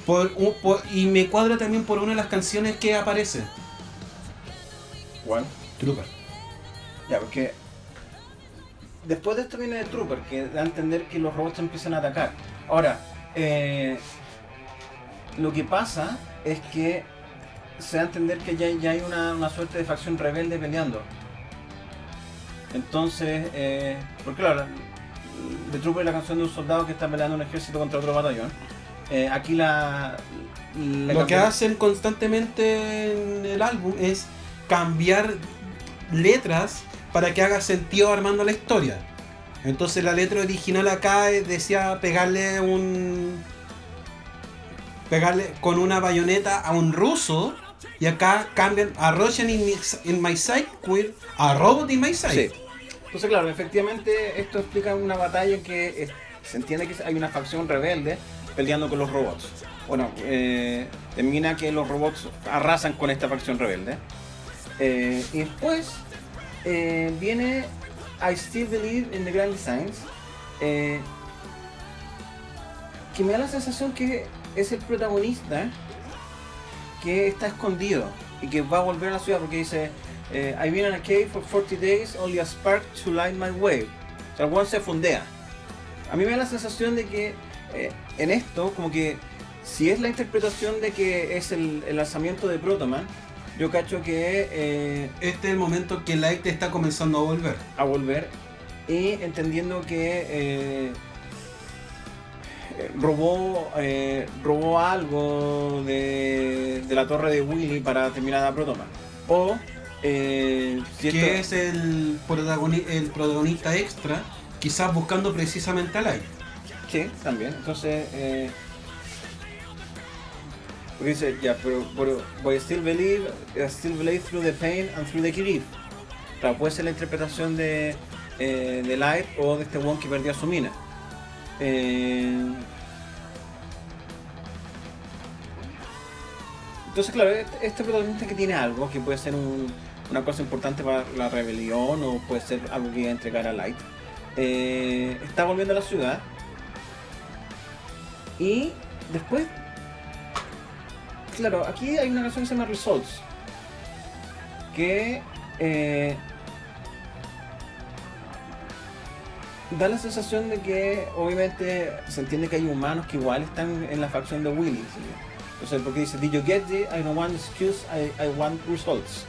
Speaker 2: Por, un- por- y me cuadra también por una de las canciones que aparece.
Speaker 1: ¿Cuál?
Speaker 2: Trooper.
Speaker 1: Ya, porque. Después de esto viene el Trooper, que da a entender que los robots empiezan a atacar. Ahora, eh, lo que pasa es que se da a entender que ya, ya hay una, una suerte de facción rebelde peleando. Entonces, eh, porque claro, The Trooper es la canción de un soldado que está peleando un ejército contra otro batallón. Eh, aquí la. la
Speaker 2: Lo que hacen constantemente en el álbum es cambiar letras para que haga sentido armando la historia. Entonces la letra original acá decía pegarle un. pegarle con una bayoneta a un ruso. Y acá cambian a Russian in, my- in my sight with a robot in my sight.
Speaker 1: Sí. Entonces, claro, efectivamente esto explica una batalla en que se entiende que hay una facción rebelde peleando con los robots. Bueno, eh, termina que los robots arrasan con esta facción rebelde. Eh, y después eh, viene I Still Believe in the Grand Designs, eh, que me da la sensación que es el protagonista que está escondido y que va a volver a la ciudad porque dice eh, I've been in a cave for 40 days, only a spark to light my way. O sea, el se fundea. A mí me da la sensación de que eh, en esto, como que si es la interpretación de que es el, el lanzamiento de Protoman, yo cacho que eh,
Speaker 2: Este es el momento que Light está comenzando a volver.
Speaker 1: a volver y entendiendo que eh, robó eh, robó algo de, de la torre de Willy para terminar a Protoman. O si esto-
Speaker 2: que es el, protagoni- el protagonista extra, quizás buscando precisamente a Light.
Speaker 1: Sí, también. Entonces, eh, porque dice, ya, pero, pero but I still believe, I still believe through the pain and through the grief. Claro, puede ser la interpretación de, eh, de Light o de este one que perdió su mina. Eh, entonces, claro, este, este protagonista que tiene algo, que puede ser un- una cosa importante para la rebelión o puede ser algo que iba a entregar a Light, eh, está volviendo a la ciudad y después, claro, aquí hay una canción que se llama Results. Que eh, da la sensación de que obviamente se entiende que hay humanos que igual están en la facción de Willy. O sea, porque dice, Did you get it? I don't want excuse, I, I want results.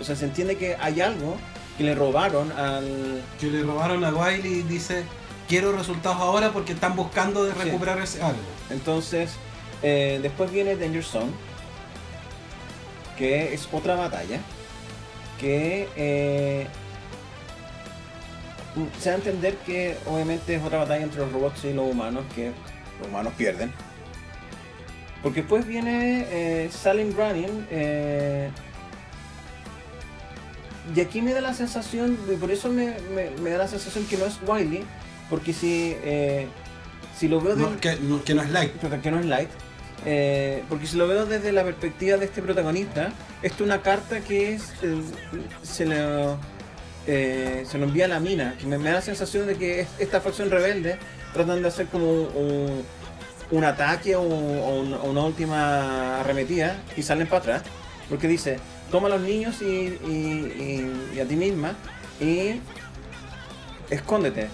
Speaker 1: O sea, se entiende que hay algo que le robaron al,
Speaker 2: Que le robaron a Wiley dice, quiero resultados ahora porque están buscando de
Speaker 1: Sí.
Speaker 2: recuperar ese algo.
Speaker 1: Entonces, eh, después viene Danger Zone, que es otra batalla, que eh, se da a entender que obviamente es otra batalla entre los robots y los humanos, que los humanos pierden. Porque después viene eh, Silent Running, eh, y aquí me da la sensación, y por eso me, me- me da la sensación que no es Wiley, porque si, eh, si lo veo
Speaker 2: No,
Speaker 1: del-
Speaker 2: que, no, que no es Light.
Speaker 1: pero que no es light. Eh, porque si lo veo desde la perspectiva de este protagonista, esto es una carta que es, eh, se, lo, eh, se lo envía a la mina. Que me, me da la sensación de que es- esta facción rebelde tratan de hacer como un, un ataque o, o un- o una última arremetida y salen para atrás. Porque dice, toma a los niños y, y- y- y a ti misma y escóndete.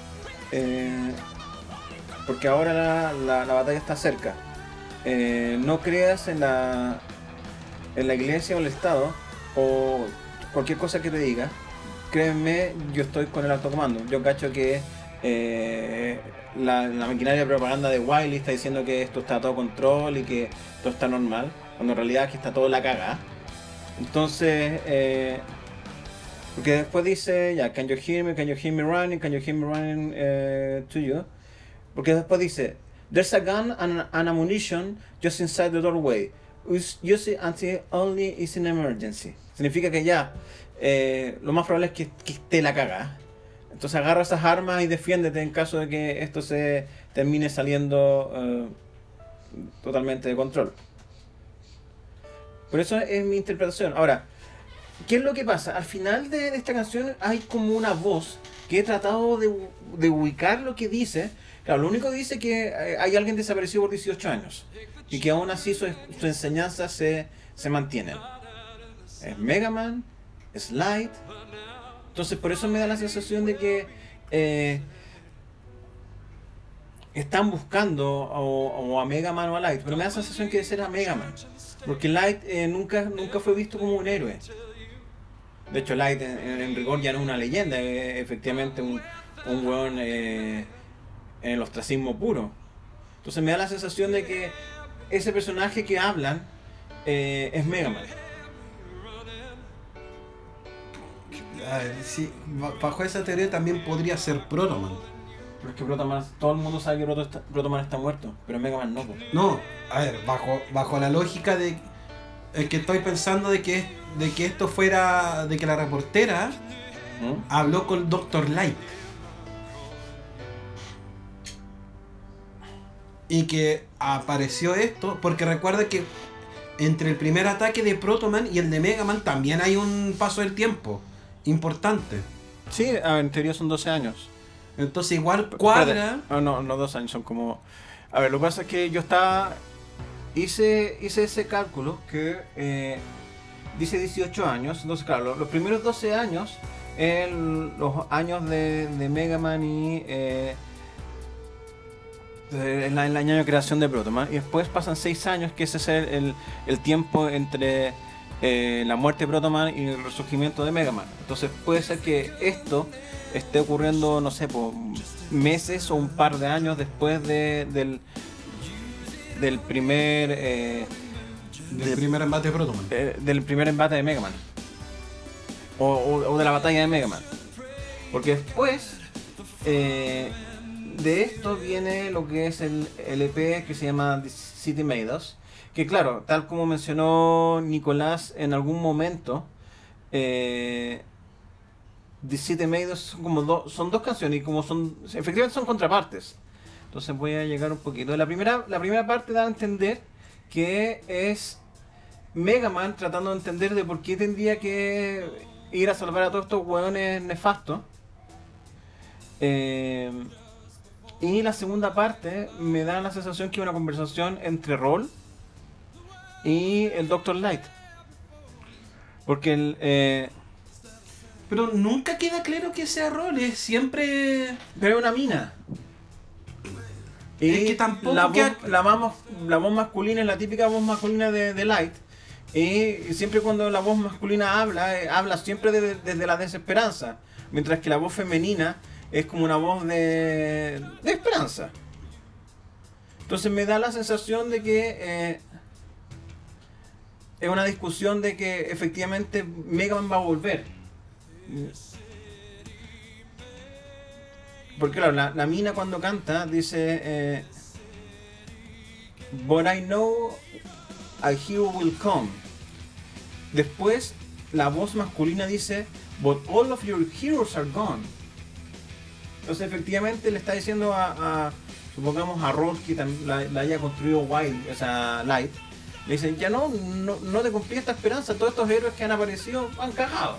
Speaker 1: Eh, porque ahora la, la- la batalla está cerca. Eh, no creas en la, en la iglesia o el Estado o cualquier cosa que te diga. Créeme, yo estoy con el alto comando. Yo cacho que eh, la, la maquinaria de propaganda de Wiley está diciendo que esto está todo control y que todo está normal, cuando en realidad es que está todo la cagada. Entonces, porque después dice, ya, can you hear me, can you hear me running, can you hear me running eh, to you? Porque después dice, there's a gun and an ammunition just inside the doorway. Use it until only is an emergency. Significa que ya, eh, lo más probable es que, que esté la cagada. Entonces agarra esas armas y defiéndete en caso de que esto se termine saliendo eh, totalmente de control. Por eso es mi interpretación. Ahora, ¿qué es lo que pasa? Al final de, esta canción hay como una voz que he tratado de, ubicar lo que dice. Claro, lo único que dice que eh, hay alguien desaparecido por 18 años y que aún así su, su enseñanza se, se mantiene. Es Mega Man, es Light. Entonces por eso me da la sensación de que eh, están buscando o, a Mega Man o a Light, pero me da la sensación que ese era Mega Man. Porque Light eh, nunca, nunca fue visto como un héroe. De hecho, Light en, en- rigor ya no es una leyenda, es efectivamente un, un weón eh, en el ostracismo puro. Entonces me da la sensación de que ese personaje que hablan eh, es Mega Man.
Speaker 2: A ver, sí, ba- bajo esa teoría también podría ser Protoman.
Speaker 1: Pero es que Protoman, todo el mundo sabe que Proto está- Protoman está muerto, pero Mega Man no. po.
Speaker 2: No, a ver, bajo, bajo la lógica de es que estoy pensando de que de que esto fuera de que la reportera
Speaker 1: ¿Mm?
Speaker 2: habló con Dr. Light. Y que apareció esto, porque recuerda que entre el primer ataque de Protoman y el de Mega Man también hay un paso del tiempo importante.
Speaker 1: Sí, en teoría son 12 años.
Speaker 2: Entonces igual cuadra.
Speaker 1: Ah, no, no 12 años, son como... A ver, lo que pasa es que yo estaba... Hice, hice ese cálculo que eh, dice 18 años. Entonces, claro, lo- los, primeros 12 años, el- los años de, de Mega Man y... eh, en en el año de creación de Protoman. Y después pasan 6 años, que ese es el, el- el tiempo entre eh, la muerte de Protoman y el resurgimiento de Mega Man. Entonces puede ser que esto esté ocurriendo, no sé, por meses o un par de años después de- del, del primer eh,
Speaker 2: Del
Speaker 1: de-
Speaker 2: primer embate de Protoman.
Speaker 1: eh, del primer embate de Mega Man. O, o- o de la batalla de Mega Man. Porque después eh, de esto viene lo que es el, EP que se llama The City Made Us. Que claro, tal como mencionó Nicolás en algún momento, eh, The City Made Us son como dos son dos canciones y como son efectivamente son contrapartes. Entonces voy a llegar un poquito. La primera, la primera parte da a entender que es Mega Man tratando de entender de por qué tendría que ir a salvar a todos estos hueones nefastos. Eh, y la segunda parte me da la sensación que es una conversación entre Roll y el Dr. Light. Porque el, eh,
Speaker 2: Pero nunca queda claro que sea rol, es siempre.
Speaker 1: Pero es una mina. Y
Speaker 2: Es que tampoco
Speaker 1: la, voz, la, voz, la voz masculina es la típica voz masculina de, de Light. Y siempre cuando la voz masculina habla, eh, habla siempre de- desde la desesperanza. Mientras que la voz femenina es como una voz de, de esperanza. Entonces me da la sensación de que eh, es una discusión de que efectivamente Mega Man va a volver. Porque claro, la, mina cuando canta dice eh, But I know a hero will come. Después la voz masculina dice But all of your heroes are gone. Entonces efectivamente le está diciendo a, supongamos a Rod que la haya construido Wild, o sea, Light. Le dicen, ya no, no, no te cumplí esta esperanza, todos estos héroes que han aparecido han cagado.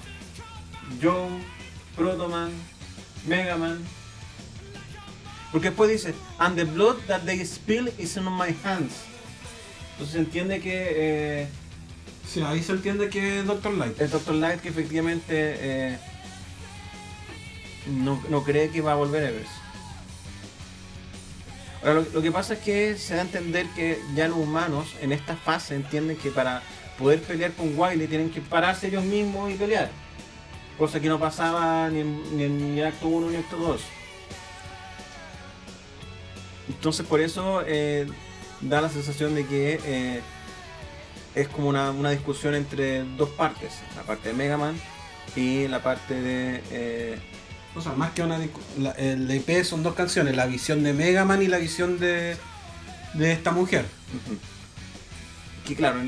Speaker 1: Joe, Protoman, Mega Man. Porque después dice, and the blood that they spill is on my hands. Entonces se entiende que eh,
Speaker 2: Sí, ahí se entiende que es Dr. Light.
Speaker 1: el Dr. Light que efectivamente eh, no, no cree que va a volver Evers. Ahora, lo, que pasa es que se da a entender que ya los humanos en esta fase entienden que para poder pelear con Wily tienen que pararse ellos mismos y pelear. Cosa que no pasaba ni en, ni en acto 1 ni acto 2. Entonces por eso eh, da la sensación de que eh, es como una, una discusión entre dos partes. La parte de Mega Man y la parte de... eh,
Speaker 2: O sea, más que una. la- el EP son dos canciones: la visión de Mega Man y la visión de, de esta mujer.
Speaker 1: Que claro,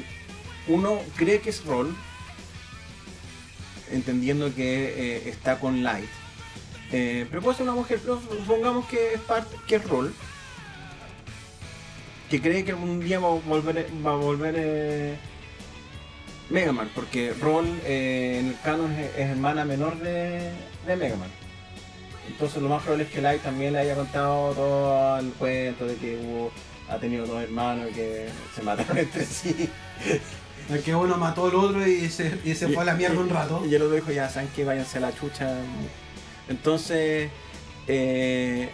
Speaker 1: uno cree que es Roll, entendiendo que eh, está con Light. Eh, pero puede ser una mujer, pero supongamos que es parte, que es Roll. Que cree que algún día va a volver, va a volver eh, Mega Man, porque Ron eh, en el canon es, es hermana menor de, de Mega Man. Entonces lo más probable es que Light también le haya contado todo el cuento de que hubo, ha tenido dos hermanos y que se mataron [laughs] entre sí.
Speaker 2: El que uno mató al otro y se, y se fue a la mierda un rato.
Speaker 1: Y el otro dijo, ya saben que váyanse a la chucha. Entonces, eh,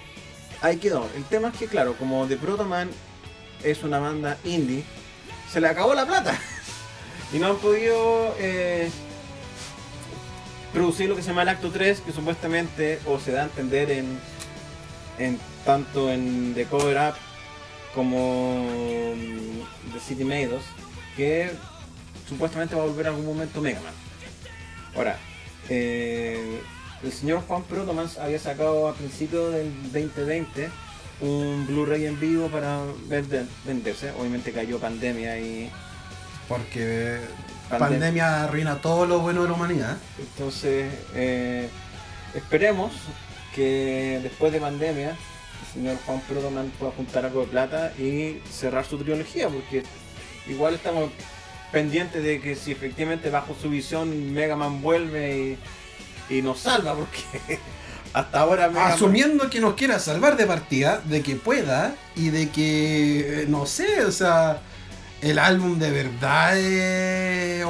Speaker 1: ahí quedó. El tema es que, claro, como The Protoman es una banda indie, se le acabó la plata. [laughs] Y no han podido eh, producir lo que se llama el acto 3, que supuestamente, o se da a entender en, en tanto en The Cover Up como mm, The City Made Us, que supuestamente va a volver en algún momento Mega Man. Ahora, eh, el señor Juan Protomans había sacado a principios del 2020 un Blu-ray en vivo para vender- venderse. Obviamente cayó pandemia y
Speaker 2: Porque
Speaker 1: Pandem-
Speaker 2: pandemia arruina todo lo bueno de la humanidad.
Speaker 1: entonces eh, esperemos que después de pandemia el señor Juan Protoman pueda juntar algo de plata y cerrar su trilogía porque igual estamos pendientes de que si efectivamente bajo su visión Mega Man vuelve y, y nos salva porque hasta ahora Mega Man-
Speaker 2: Asumiendo que nos quiera salvar de partida, de que pueda y de que, eh, no sé, o sea, el álbum de verdad es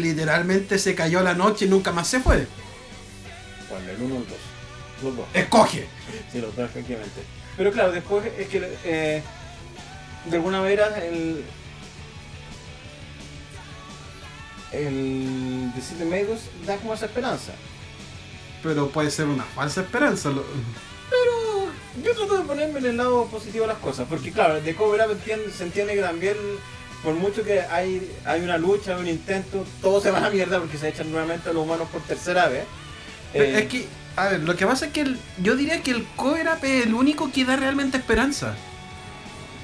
Speaker 2: literalmente se cayó la noche y nunca más se fue.
Speaker 1: Bueno, el 1 o el 2. Los dos.
Speaker 2: Escoge.
Speaker 1: Sí, los dos, efectivamente. Pero claro, después es que eh, de alguna manera el. El The City Magus da como esa esperanza.
Speaker 2: Pero puede ser una falsa esperanza. lo-
Speaker 1: Pero yo trato de ponerme en el lado positivo de las cosas, porque claro, de Cover Up entiende- se entiende que también, por mucho que hay, hay una lucha, un intento, todo se va a la mierda porque se echan nuevamente a los humanos por tercera vez. Eh,
Speaker 2: Es que, a ver, lo que pasa es que el- yo diría que el cover up es el único que da realmente esperanza.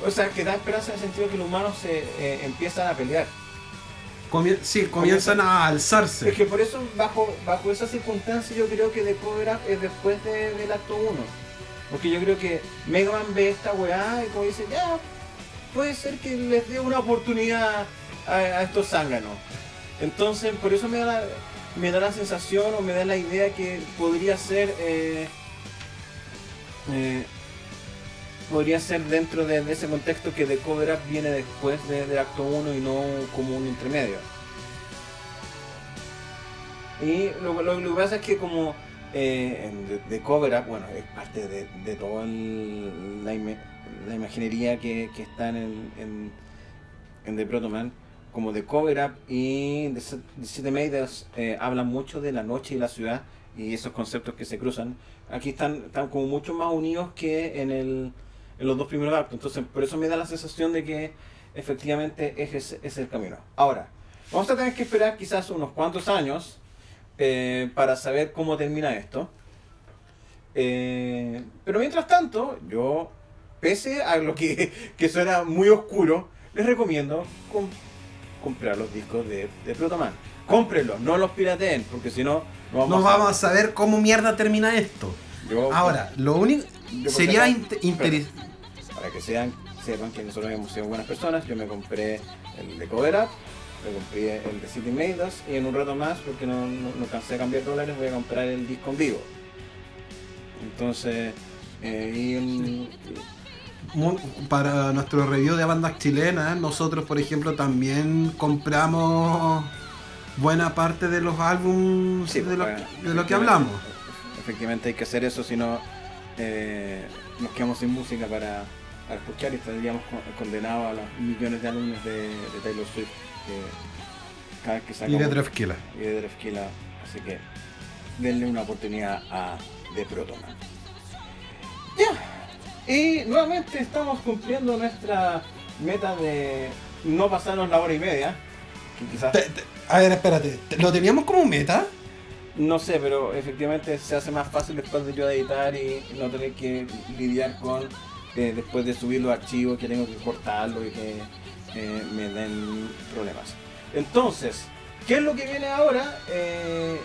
Speaker 1: O sea, que da esperanza en el sentido de que los humanos se eh, empiezan a pelear.
Speaker 2: Sí, comienzan a alzarse.
Speaker 1: Es que por eso, bajo, bajo esas circunstancias, yo creo que The Cover Up es después de- del acto 1. Porque yo creo que Mega Man ve esta weá y como dice, ya, puede ser que les dé una oportunidad a, a estos zánganos. Entonces, por eso me da, la, me da la sensación o me da la idea que podría ser. eh, eh, podría ser dentro de, de ese contexto que The Cover Up viene después de- del acto 1 y no como un intermedio. Y lo, lo- que pasa es que como eh, The, Cover Up, bueno, es parte de, de toda la, la imaginería que, que está en, en, en The Protoman, como The Cover Up y The, The City Maidens eh, hablan mucho de la noche y la ciudad y esos conceptos que se cruzan. Aquí están, están como mucho más unidos que en, el, en los dos primeros actos. Entonces, por eso me da la sensación de que efectivamente ese es, el camino. Ahora, vamos a tener que esperar quizás unos cuantos años eh, para saber cómo termina esto. Eh, pero mientras tanto, yo, pese a lo que, [laughs] que suena muy oscuro, les recomiendo com- comprar los discos de, de Protoman. Cómprenlos, no los pirateen, porque si no, no
Speaker 2: No vamos a saber cómo mierda termina esto.
Speaker 1: Yo-
Speaker 2: Ahora, lo único
Speaker 1: yo
Speaker 2: sería interesante.
Speaker 1: para que sean, sepan que nosotros hemos sido buenas personas, yo me compré el de Cover Up, me compré el de City Made Us, y en un rato más, porque no, no, no cansé de cambiar dólares, voy a comprar el disco en vivo. Entonces, eh, y
Speaker 2: Para nuestro review de bandas chilenas, nosotros, por ejemplo, también compramos buena parte de los álbumes
Speaker 1: sí,
Speaker 2: de, lo,
Speaker 1: pues,
Speaker 2: de lo que hablamos.
Speaker 1: Efectivamente hay que hacer eso, si no eh, nos quedamos sin música para, para escuchar y estaríamos con- condenados a los millones de alumnos de, de Taylor Swift que cada vez que saca
Speaker 2: Y de Drefkila.
Speaker 1: y de. Así que denle una oportunidad a The Protoman. Ya. Y nuevamente estamos cumpliendo nuestra meta de no pasarnos la hora y media. Que quizás,
Speaker 2: Te- te- A ver, espérate, ¿te- ¿lo teníamos como meta?
Speaker 1: No sé, pero efectivamente se hace más fácil después de yo editar y no tener que lidiar con eh, después de subir los archivos que tengo que cortarlo y que eh, me den problemas. Entonces, ¿qué es lo que viene ahora? Eh,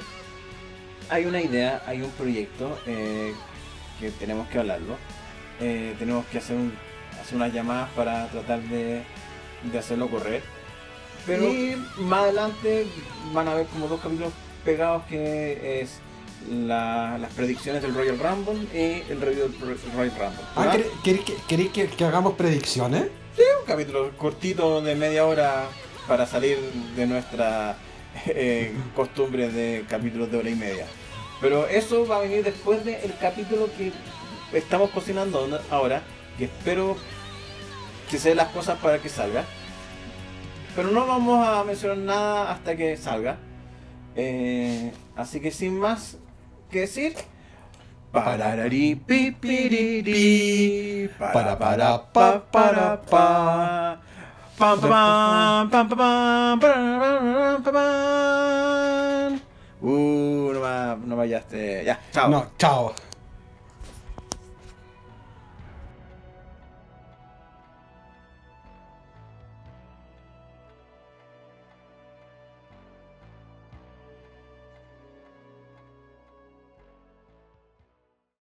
Speaker 1: hay una idea, hay un proyecto eh, que tenemos que hablarlo. Tenemos que hacer un, hacer unas llamadas para tratar de, de hacerlo correr. Pero y más adelante van a ver como dos capítulos pegados que es la- las predicciones del Royal Rumble y el review del Ro- Royal Rumble.
Speaker 3: Ah,
Speaker 1: ¿verdad?
Speaker 3: ¿quere- ¿Queréis que, que- que hagamos predicciones?
Speaker 1: un capítulo cortito de media hora para salir de nuestra [laughs] eh, costumbre de capítulos de hora y media. Pero eso va a venir después del capítulo que estamos cocinando ahora, que espero que se den las cosas para que salga. Pero no vamos a mencionar nada hasta que salga. Eh, así que sin más que decir. Pararari, pi, piriri, para, para, pa, para, pa. Pam, pam, pam, pam, pam, pam, Uh, no me, no me hallaste. Ya, chao.
Speaker 3: No, chao.